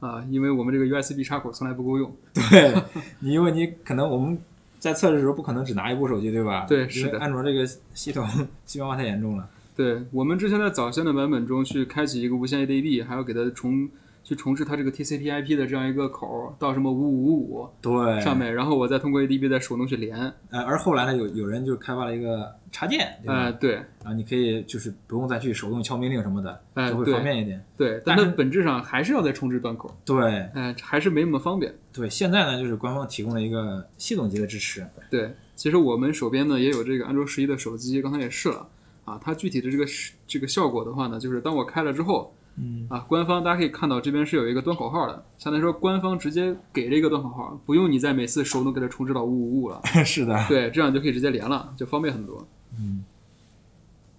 啊，因为我们这个 USB 插口从来不够用。对，你因为你可能我们在测试的时候不可能只拿一部手机，对吧？对，是的。安卓这个系统细分化太严重了。对我们之前在早先的版本中去开启一个无线 ADB，还要给它重。去重置它这个 TCP/IP 的这样一个口到什么五五五五对上面，然后我再通过 ADB 再手动去连。呃，而后来呢，有有人就开发了一个插件，对吧？对。然后你可以就是不用再去手动敲命令什么的，就会方便一点。对，但它本质上还是要再重置端口。对。哎，还是没那么方便。对，现在呢，就是官方提供了一个系统级的支持。对，其实我们手边呢也有这个安卓十一的手机，刚才也试了啊。它具体的这个这个效果的话呢，就是当我开了之后。嗯啊，官方大家可以看到这边是有一个端口号的，相当于说官方直接给这个端口号，不用你再每次手动给它重置到五五五了。[LAUGHS] 是的，对，这样就可以直接连了，就方便很多。嗯，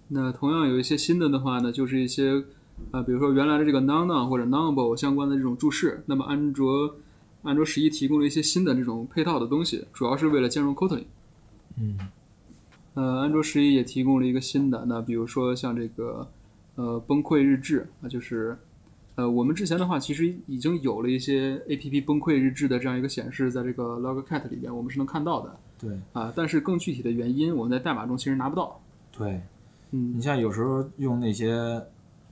那同样有一些新的的话呢，就是一些啊，比如说原来的这个 nonon 或者 Number 相关的这种注释，那么安卓安卓十一提供了一些新的这种配套的东西，主要是为了兼容 Kotlin。嗯，呃，安卓十一也提供了一个新的，那比如说像这个。呃，崩溃日志啊，就是，呃，我们之前的话其实已经有了一些 A P P 崩溃日志的这样一个显示，在这个 Logcat 里边，我们是能看到的。对。啊，但是更具体的原因，我们在代码中其实拿不到。对。嗯。你像有时候用那些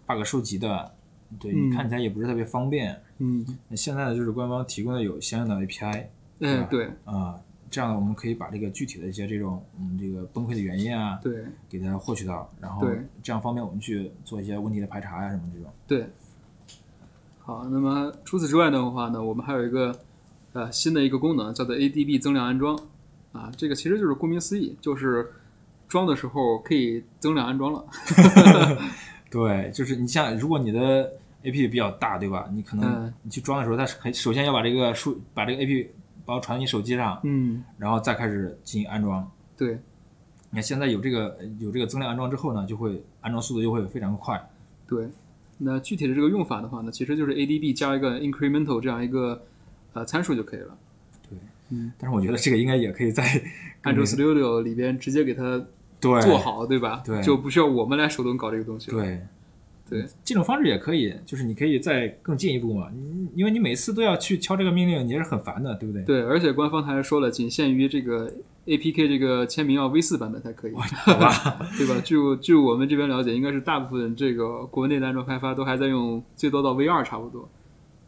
bug 收集的，对你看起来也不是特别方便。嗯。那现在呢，就是官方提供的有相应的 A P I。嗯，对。啊。这样呢，我们可以把这个具体的一些这种嗯这个崩溃的原因啊，对，给它获取到，然后这样方便我们去做一些问题的排查呀什么这种。对。好，那么除此之外的话呢，我们还有一个呃新的一个功能叫做 ADB 增量安装啊，这个其实就是顾名思义，就是装的时候可以增量安装了。[LAUGHS] [LAUGHS] 对，就是你像如果你的 A P P 比较大，对吧？你可能你去装的时候，它是首先要把这个数把这个 AP。把它传你手机上，嗯，然后再开始进行安装。对，你看现在有这个有这个增量安装之后呢，就会安装速度就会非常快。对，那具体的这个用法的话呢，其实就是 ADB 加一个 incremental 这样一个呃参数就可以了。对，嗯，但是我觉得这个应该也可以在 [LAUGHS] 安卓 Studio 里边直接给它对做好，对吧？对，就不需要我们来手动搞这个东西了。对。对，这种方式也可以，就是你可以再更进一步嘛，因为你每次都要去敲这个命令，你是很烦的，对不对？对，而且官方他还说了，仅限于这个 APK 这个签名要 V 四版本才可以，[LAUGHS] 好吧？[LAUGHS] 对吧？据据我们这边了解，应该是大部分这个国内的安卓开发都还在用，最多到 V 二差不多。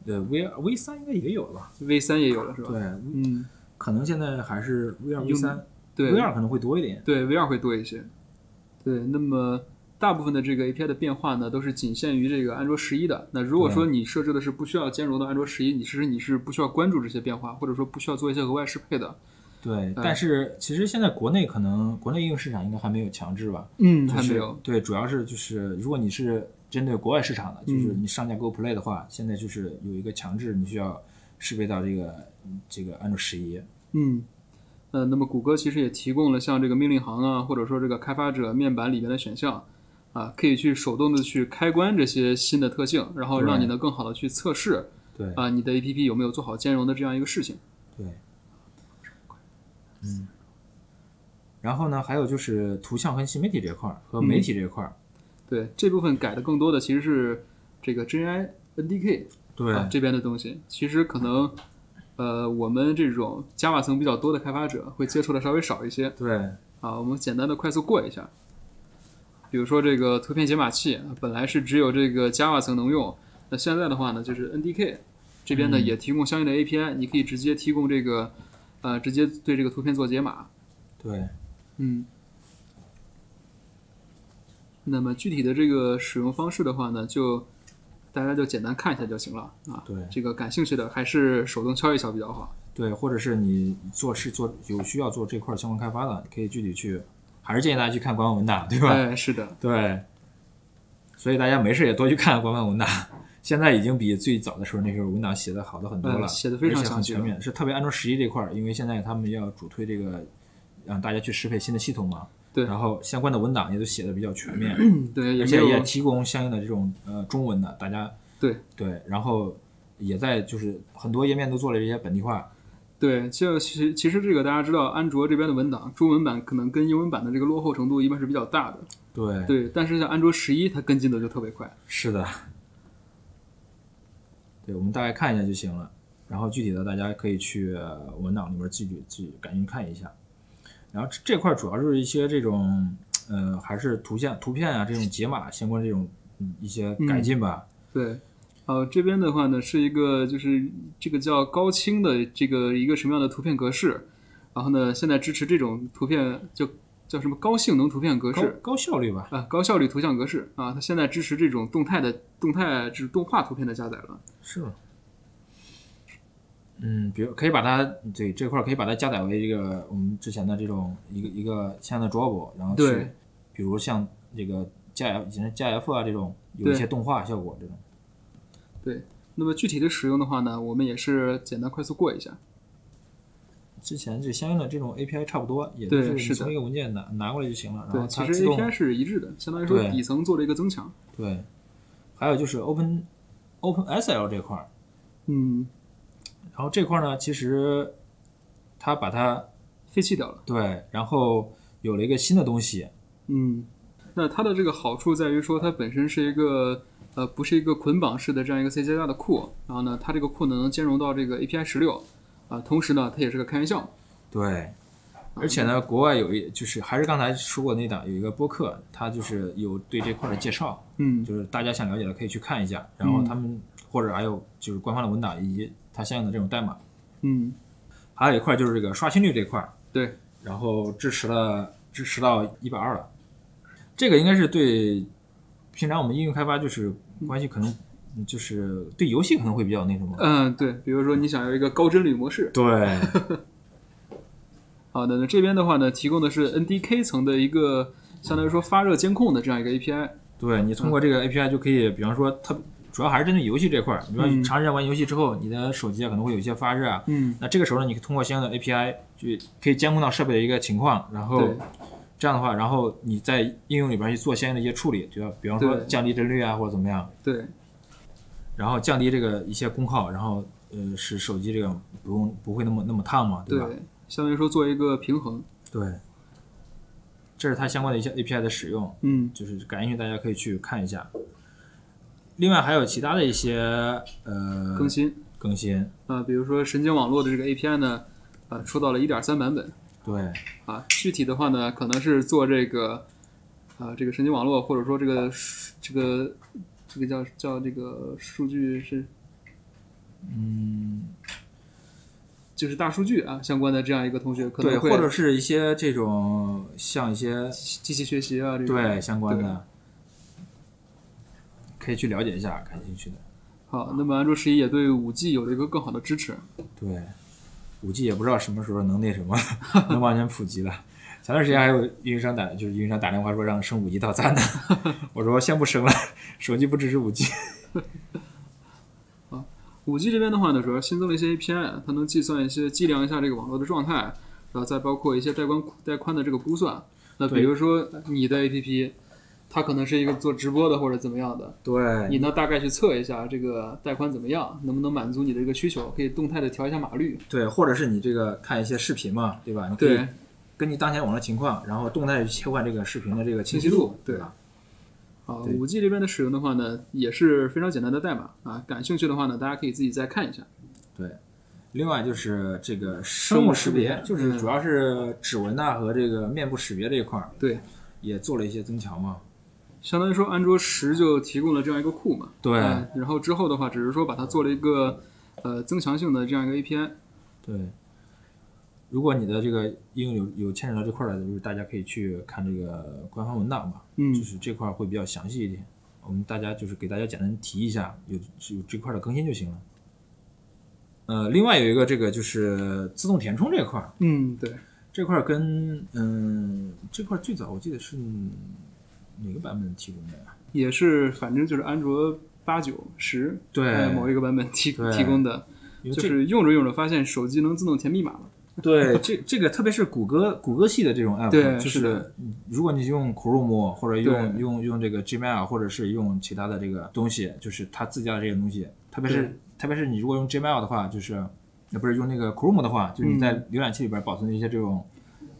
对，V V 三应该也有了吧？V 三也有了是吧？对，嗯，可能现在还是 V 二 V 三，对，V 二可能会多一点，对，V 二会多一些。对，那么。大部分的这个 API 的变化呢，都是仅限于这个安卓十一的。那如果说你设置的是不需要兼容的安卓十一，你其实你是不需要关注这些变化，或者说不需要做一些额外适配的。对，但是其实现在国内可能国内应用市场应该还没有强制吧？嗯，还没有。对，主要是就是如果你是针对国外市场的，就是你上架 Go Play 的话，现在就是有一个强制，你需要适配到这个这个安卓十一。嗯，呃，那么谷歌其实也提供了像这个命令行啊，或者说这个开发者面板里面的选项。啊，可以去手动的去开关这些新的特性，然后让你能更好的去测试，对啊，你的 A P P 有没有做好兼容的这样一个事情。对，嗯，然后呢，还有就是图像和新媒体这块儿和媒体这块儿，对这部分改的更多的其实是这个 G I N D K 对这边的东西，其实可能呃我们这种 Java 层比较多的开发者会接触的稍微少一些。对，啊，我们简单的快速过一下。比如说这个图片解码器，本来是只有这个 Java 层能用，那现在的话呢，就是 NDK 这边呢也提供相应的 API，你可以直接提供这个，呃，直接对这个图片做解码。对，嗯。那么具体的这个使用方式的话呢，就大家就简单看一下就行了啊。对，这个感兴趣的还是手动敲一敲比较好。对，或者是你做事做有需要做这块相关开发的，可以具体去。还是建议大家去看官方文档，对吧？哎，是的，对。所以大家没事也多去看官方文档。现在已经比最早的时候那时候文档写的好的很多了，写的非常很全面。是特别安卓十一这块儿，因为现在他们要主推这个让大家去适配新的系统嘛。对。然后相关的文档也都写的比较全面。对。而且也提供相应的这种呃中文的，大家。对。对。然后也在就是很多页面都做了一些本地化。对，就其实其实这个大家知道，安卓这边的文档中文版可能跟英文版的这个落后程度一般是比较大的。对。对，但是像安卓十一，它跟进的就特别快。是的。对，我们大概看一下就行了。然后具体的，大家可以去文档里边自己自己赶紧看一下。然后这块主要是一些这种，呃，还是图像、图片啊这种解码相关这种一些改进吧。对，呃，这边的话呢是一个就是这个叫高清的这个一个什么样的图片格式，然后呢现在支持这种图片就叫什么高性能图片格式，高效率吧？啊，高效率图像格式啊，它现在支持这种动态的动态就是动画图片的加载了。是。嗯，比如可以把它对这块可以把它加载为一个我们之前的这种一个一个相应的 drop，然后去，比如像这个加 F 以前加 F 啊这种有一些动画效果这种。对，那么具体的使用的话呢，我们也是简单快速过一下。之前这相应的这种 API 差不多，也是是从一个文件拿拿过来就行了。对，其实 API 是一致的，相当于说底层做了一个增强。对，还有就是 Open Open SL 这块儿，嗯。然后这块呢，其实它把它废弃掉了。对，然后有了一个新的东西。嗯，那它的这个好处在于说，它本身是一个呃，不是一个捆绑式的这样一个 C 加加的库。然后呢，它这个库呢能兼容到这个 API 十六啊，同时呢，它也是个开源项目。对，而且呢，国外有一就是还是刚才说过那档有一个播客，它就是有对这块的介绍。嗯，就是大家想了解的可以去看一下。然后他们或者还有就是官方的文档以及。它相应的这种代码，嗯，还有一块就是这个刷新率这块，对，然后支持了支持到一百二了，这个应该是对平常我们应用开发就是关系可能就是对游戏可能会比较那什么，嗯，对，比如说你想要一个高帧率模式，对，[LAUGHS] 好的，那这边的话呢，提供的是 NDK 层的一个相当于说发热监控的这样一个 API，对你通过这个 API 就可以，比方说它。主要还是针对游戏这块儿，比如说长时间玩游戏之后，你的手机啊可能会有一些发热啊。嗯。那这个时候呢，你通过相应的 API 就可以监控到设备的一个情况，然后这样的话，然后你在应用里边去做相应的一些处理，就要比方说降低帧率啊或者怎么样。对。然后降低这个一些功耗，然后呃使手机这个不用不会那么那么烫嘛，对吧？对，相当于说做一个平衡。对。这是它相关的一些 API 的使用。嗯。就是感兴趣大家可以去看一下。另外还有其他的一些呃更新更新呃，比如说神经网络的这个 API 呢，呃出到了一点三版本。对啊，具体的话呢，可能是做这个啊这个神经网络，或者说这个这个这个叫叫这个数据是嗯，就是大数据啊相关的这样一个同学可能会，或者是一些这种像一些机器学习啊这种对相关的。可以去了解一下，感兴趣的。好，那么安卓十一也对五 G 有了一个更好的支持。对，五 G 也不知道什么时候能那什么，[LAUGHS] 能完全普及了。前段时间还有运营商打，就是运营商打电话说让升五 G 到赞呢，[LAUGHS] 我说先不升了，[LAUGHS] 手机不支持五 G。啊，五 G 这边的话呢，主要新增了一些 API，它能计算一些计量一下这个网络的状态，然后再包括一些带宽带宽的这个估算。那比如说你的 APP。它可能是一个做直播的或者怎么样的，对，你呢大概去测一下这个带宽怎么样，能不能满足你的这个需求，可以动态的调一下码率，对，或者是你这个看一些视频嘛，对吧？你可以根据当前网络情况，然后动态切换这个视频的这个清晰度，对吧？好，五 G 这边的使用的话呢，也是非常简单的代码啊，感兴趣的话呢，大家可以自己再看一下。对，另外就是这个生物识别，就是主要是指纹呐和这个面部识别这一块儿，对，也做了一些增强嘛。相当于说，安卓十就提供了这样一个库嘛，对。然后之后的话，只是说把它做了一个呃增强性的这样一个 API。对。如果你的这个应用有有牵扯到这块来的，就是大家可以去看这个官方文档吧，嗯，就是这块会比较详细一点。我们大家就是给大家简单提一下，有有这块的更新就行了。呃，另外有一个这个就是自动填充这块，嗯，对，这块跟嗯这块最早我记得是。哪个版本提供的呀？也是反正就是安卓八九十对某一个版本提提供的，就是用着用着发现手机能自动填密码了。对，这这个特别是谷歌谷歌系的这种 app，对就是的如果你用 Chrome 或者用用用这个 Gmail 或者是用其他的这个东西，就是它自家的这些东西，特别是特别是你如果用 Gmail 的话，就是那不是用那个 Chrome 的话，就是你在嗯浏览器里边保存的一些这种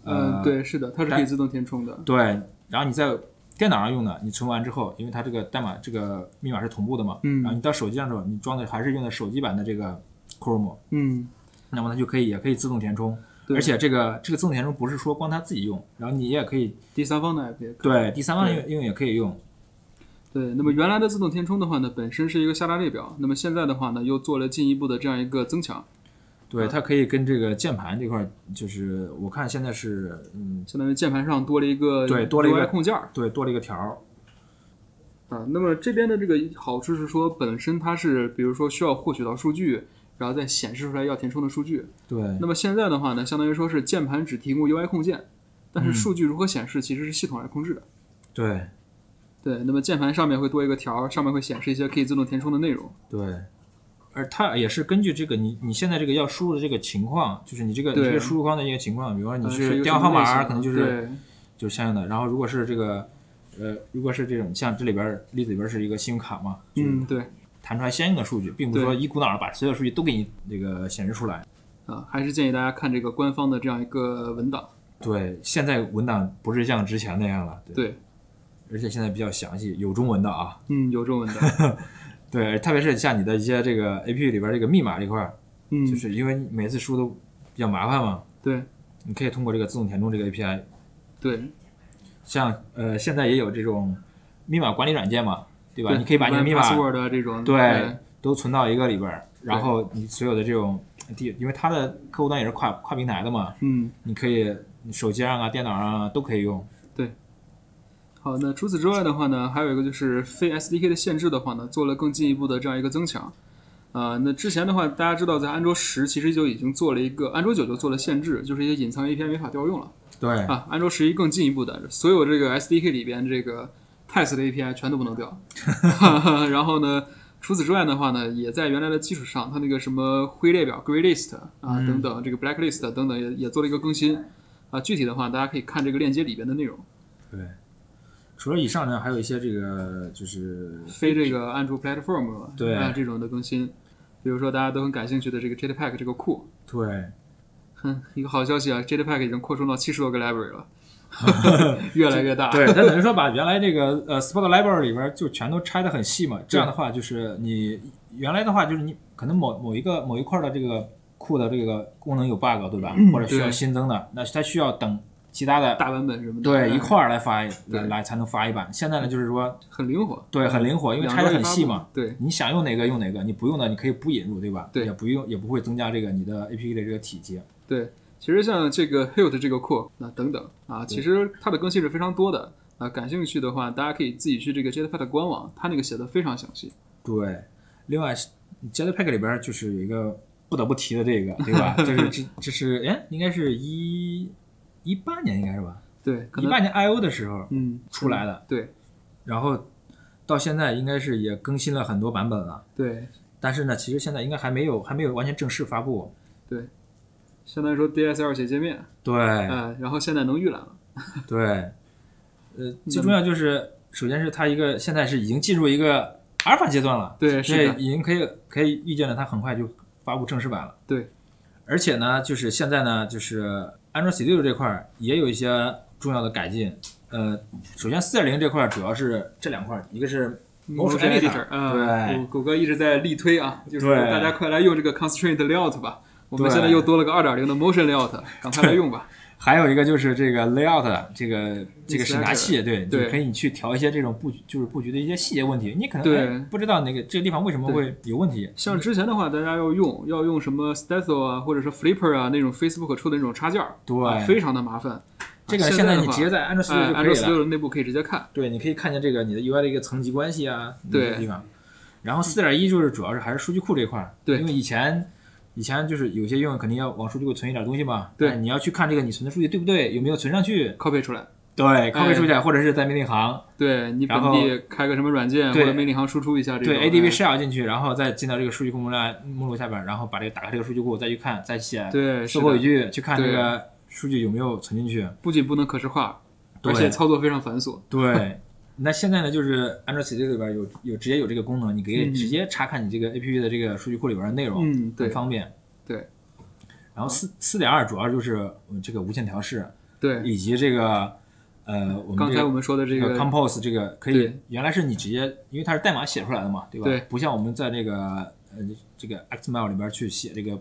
嗯，呃对，是的，它是可以自动填充的。对，然后你在电脑上用的，你存完之后，因为它这个代码这个密码是同步的嘛，嗯。然后你到手机上时候，你装的还是用的手机版的这个 Chrome，嗯，那么它就可以也可以自动填充，对。而且这个这个自动填充不是说光它自己用，然后你也可以第三方的 app 也可以。对第三方对。用用也可以用，对，那么原来的自动填充的话呢，本身是一个下拉列表，那么现在的话呢，又做了进一步的这样一个增强，对它可以跟这个键盘这块儿，就是我看现在是嗯相当于键盘上多了一个对多了一个控件儿对多了一个条儿，啊。那么这边的这个好处是说，本身它是比如说需要获取到数据，然后再显示出来要填充的数据。对那么现在的话呢，相当于说是键盘只提供 UI 控件，但是嗯数据如何显示其实是系统来控制的。对对，那么键盘上面会多一个条儿，上面会显示一些可以自动填充的内容。对。而它也是根据这个你你现在这个要输入的这个情况，就是你这个你这个输入框的一个情况，比如说你呃是电话号码可能就是就是相应的。然后如果是这个，呃，如果是这种像这里边儿例子里边儿是一个信用卡嘛，就是嗯对弹出来相应的数据，并不是说一股脑儿把所有数据都给你这个显示出来。啊，还是建议大家看这个官方的这样一个文档。对，现在文档不是像之前那样了，对，对，而且现在比较详细，有中文的啊。嗯，有中文的。[LAUGHS] 对，特别是像你的一些这个 A P P 里边儿这个密码这块儿，嗯，就是因为你每次输都比较麻烦嘛，对。你可以通过这个自动填充这个 A P I，对。像呃现在也有这种密码管理软件嘛，对吧？对，你可以把你的密码对，都存到一个里边儿，然后你所有的这种地，因为它的客户端也是跨跨平台的嘛，嗯，你可以手机上啊、电脑上啊都可以用。好，那除此之外的话呢，还有一个就是非 SDK 的限制的话呢，做了更进一步的这样一个增强。啊、那之前的话，大家知道在安卓十其实就已经做了一个，安卓九就做了限制，就是一些隐藏 API 没法调用了对，啊。安卓十一更进一步的，所有这个 SDK 里边这个 test 的 API 全都不能调。[LAUGHS] [LAUGHS] 然后呢，除此之外的话呢，也在原来的基础上，它那个什么灰列表 （Gray List） 啊、嗯等等，这个 Blacklist 等等也也做了一个更新。啊，具体的话，大家可以看这个链接里边的内容。对，除了以上呢，还有一些这个就是非这个安卓 platform 对啊这种的更新，比如说大家都很感兴趣的这个 Jetpack 这个库，对哼，一个好消息啊，Jetpack 已经扩充到七十多个 library 了，[LAUGHS] 越来越大。对，它等于说把原来这个呃 Spot Library 里边就全都拆得很细嘛，这样的话就是你原来的话就是你可能某某一个某一块的这个库的这个功能有 bug 对吧，或者需要新增的，那它需要等其他的大版本什么的，对一哎块儿来发对来来才能发一版。现在呢就是说很灵活，对很灵活，因为拆得两周一发布很细嘛。。对你想用哪个用哪个，你不用的你可以不引入，对吧？对也不用也不会增加这个你的 APP 的这个体积。对，其实像这个 Hilt 这个库啊等等啊，其实它的更新是非常多的啊。感兴趣的话，大家可以自己去这个 Jetpack 官网，它那个写的非常详细。对，另外 Jetpack 里边儿就是有一个不得不提的这个，对吧？[LAUGHS] 就是这这是哎，应该是一一八年应该是吧？对，一八年 I O 的时候嗯出来的，对然后到现在应该是也更新了很多版本了。对但是呢，其实现在应该还没有还没有完全正式发布。对，相当于说 DSL 写界面，对、嗯，然后现在能预览了。对，呃，最重要就是首先是它一个现在是已经进入一个阿尔法阶段了，对，是已经可以可以预见了，它很快就发布正式版了。对，而且呢，就是现在呢，就是安卓 Studio 这块儿也有一些重要的改进。呃，首先四点零这块儿主要是这两块儿，一个是 Motion Editor，啊，对谷谷歌一直在力推啊，就是对大家快来用这个 Constraint Layout 吧。我们现在又多了个二点零的 Motion Layout，赶快来用吧。还有一个就是这个 layout 这个这个审查器，对，对就可以你去调一些这种布局，就是布局的一些细节问题。你可能不知道那个这个地方为什么会有问题。像之前的话，大家要用要用什么 Stencil 啊，或者是 Flipper 啊那种 Facebook 出的那种插件儿，对啊非常的麻烦。这个啊现在你直接在安卓安卓就可以了。的内部可以直接看。对，你可以看见这个你的 UI 的一个层级关系啊，对那些地方。然后四点一就是主要是还是数据库这块儿，对因为以前以前就是有些用肯定要往数据库存一点东西嘛，对。哎你要去看这个你存的数据对不对，有没有存上去，copy 出来，对，copy 出去，或者是在命令行，对你本地开个什么软件或者命令行输出一下这个，对 ADB shell 进去，然后再进到这个数据库目录目录下边，然后把这个打开这个数据库再去看，再写对售后语句去看这个数据有没有存进去。不仅不能可视化，而且操作非常繁琐。对，那现在呢，就是安卓系统里边有有直接有这个功能，你可以直接查看你这个 APP 的这个数据库里边的内容，嗯，很方便。对。然后四四点二主要就是这个无线调试，对，以及这个呃，我们刚才我们说的这个 Compose 这个可以，原来是你直接，因为它是代码写出来的嘛，对吧？对，不像我们在这个呃这个 XML 里边去写这个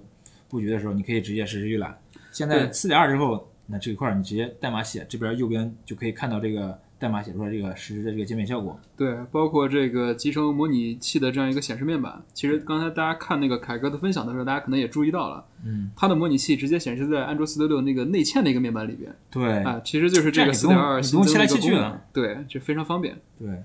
布局的时候，你可以直接实时预览。现在四点二之后，那这一块你直接代码写，这边右边就可以看到这个。代码写出来这个实时的这个界面效果，对，包括这个集成模拟器的这样一个显示面板。其实刚才大家看那个凯哥的分享的时候，大家可能也注意到了，嗯，它的模拟器直接显示在安卓四六六那个内嵌的一个面板里边。对，啊，其实就是这个四点二新增的一个功能，对，就非常方便。对，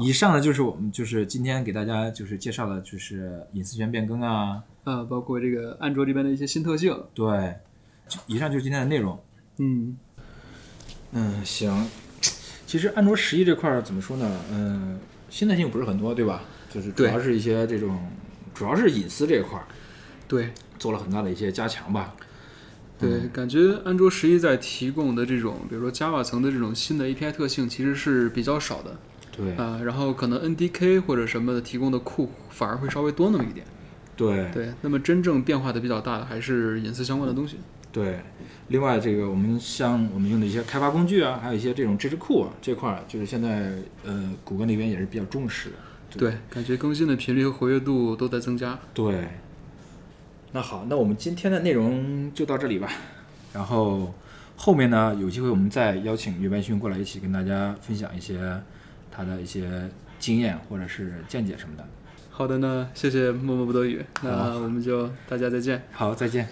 以上呢就是我们就是今天给大家就是介绍的就是隐私权变更啊，呃，包括这个安卓这边的一些新特性。对，以上就是今天的内容。嗯，嗯，行。其实安卓十一这块儿怎么说呢？嗯，新特性不是很多，对吧？就是主要是一些这种，主要是隐私这一块儿，对，做了很大的一些加强吧。对，感觉安卓十一在提供的这种，比如说 Java 层的这种新的 API 特性，其实是比较少的。对啊，然后可能 NDK 或者什么的提供的库反而会稍微多那么一点。对对，那么真正变化的比较大的还是隐私相关的东西。对，另外这个我们像我们用的一些开发工具啊，还有一些这种知识库啊，这块儿就是现在呃谷歌那边也是比较重视的。对，感觉更新的频率和活跃度都在增加。对，那好，那我们今天的内容就到这里吧。然后后面呢，有机会我们再邀请岳白勋过来一起跟大家分享一些他的一些经验或者是见解什么的。好的呢，谢谢默默不得语，那我们就大家再见。好，再见。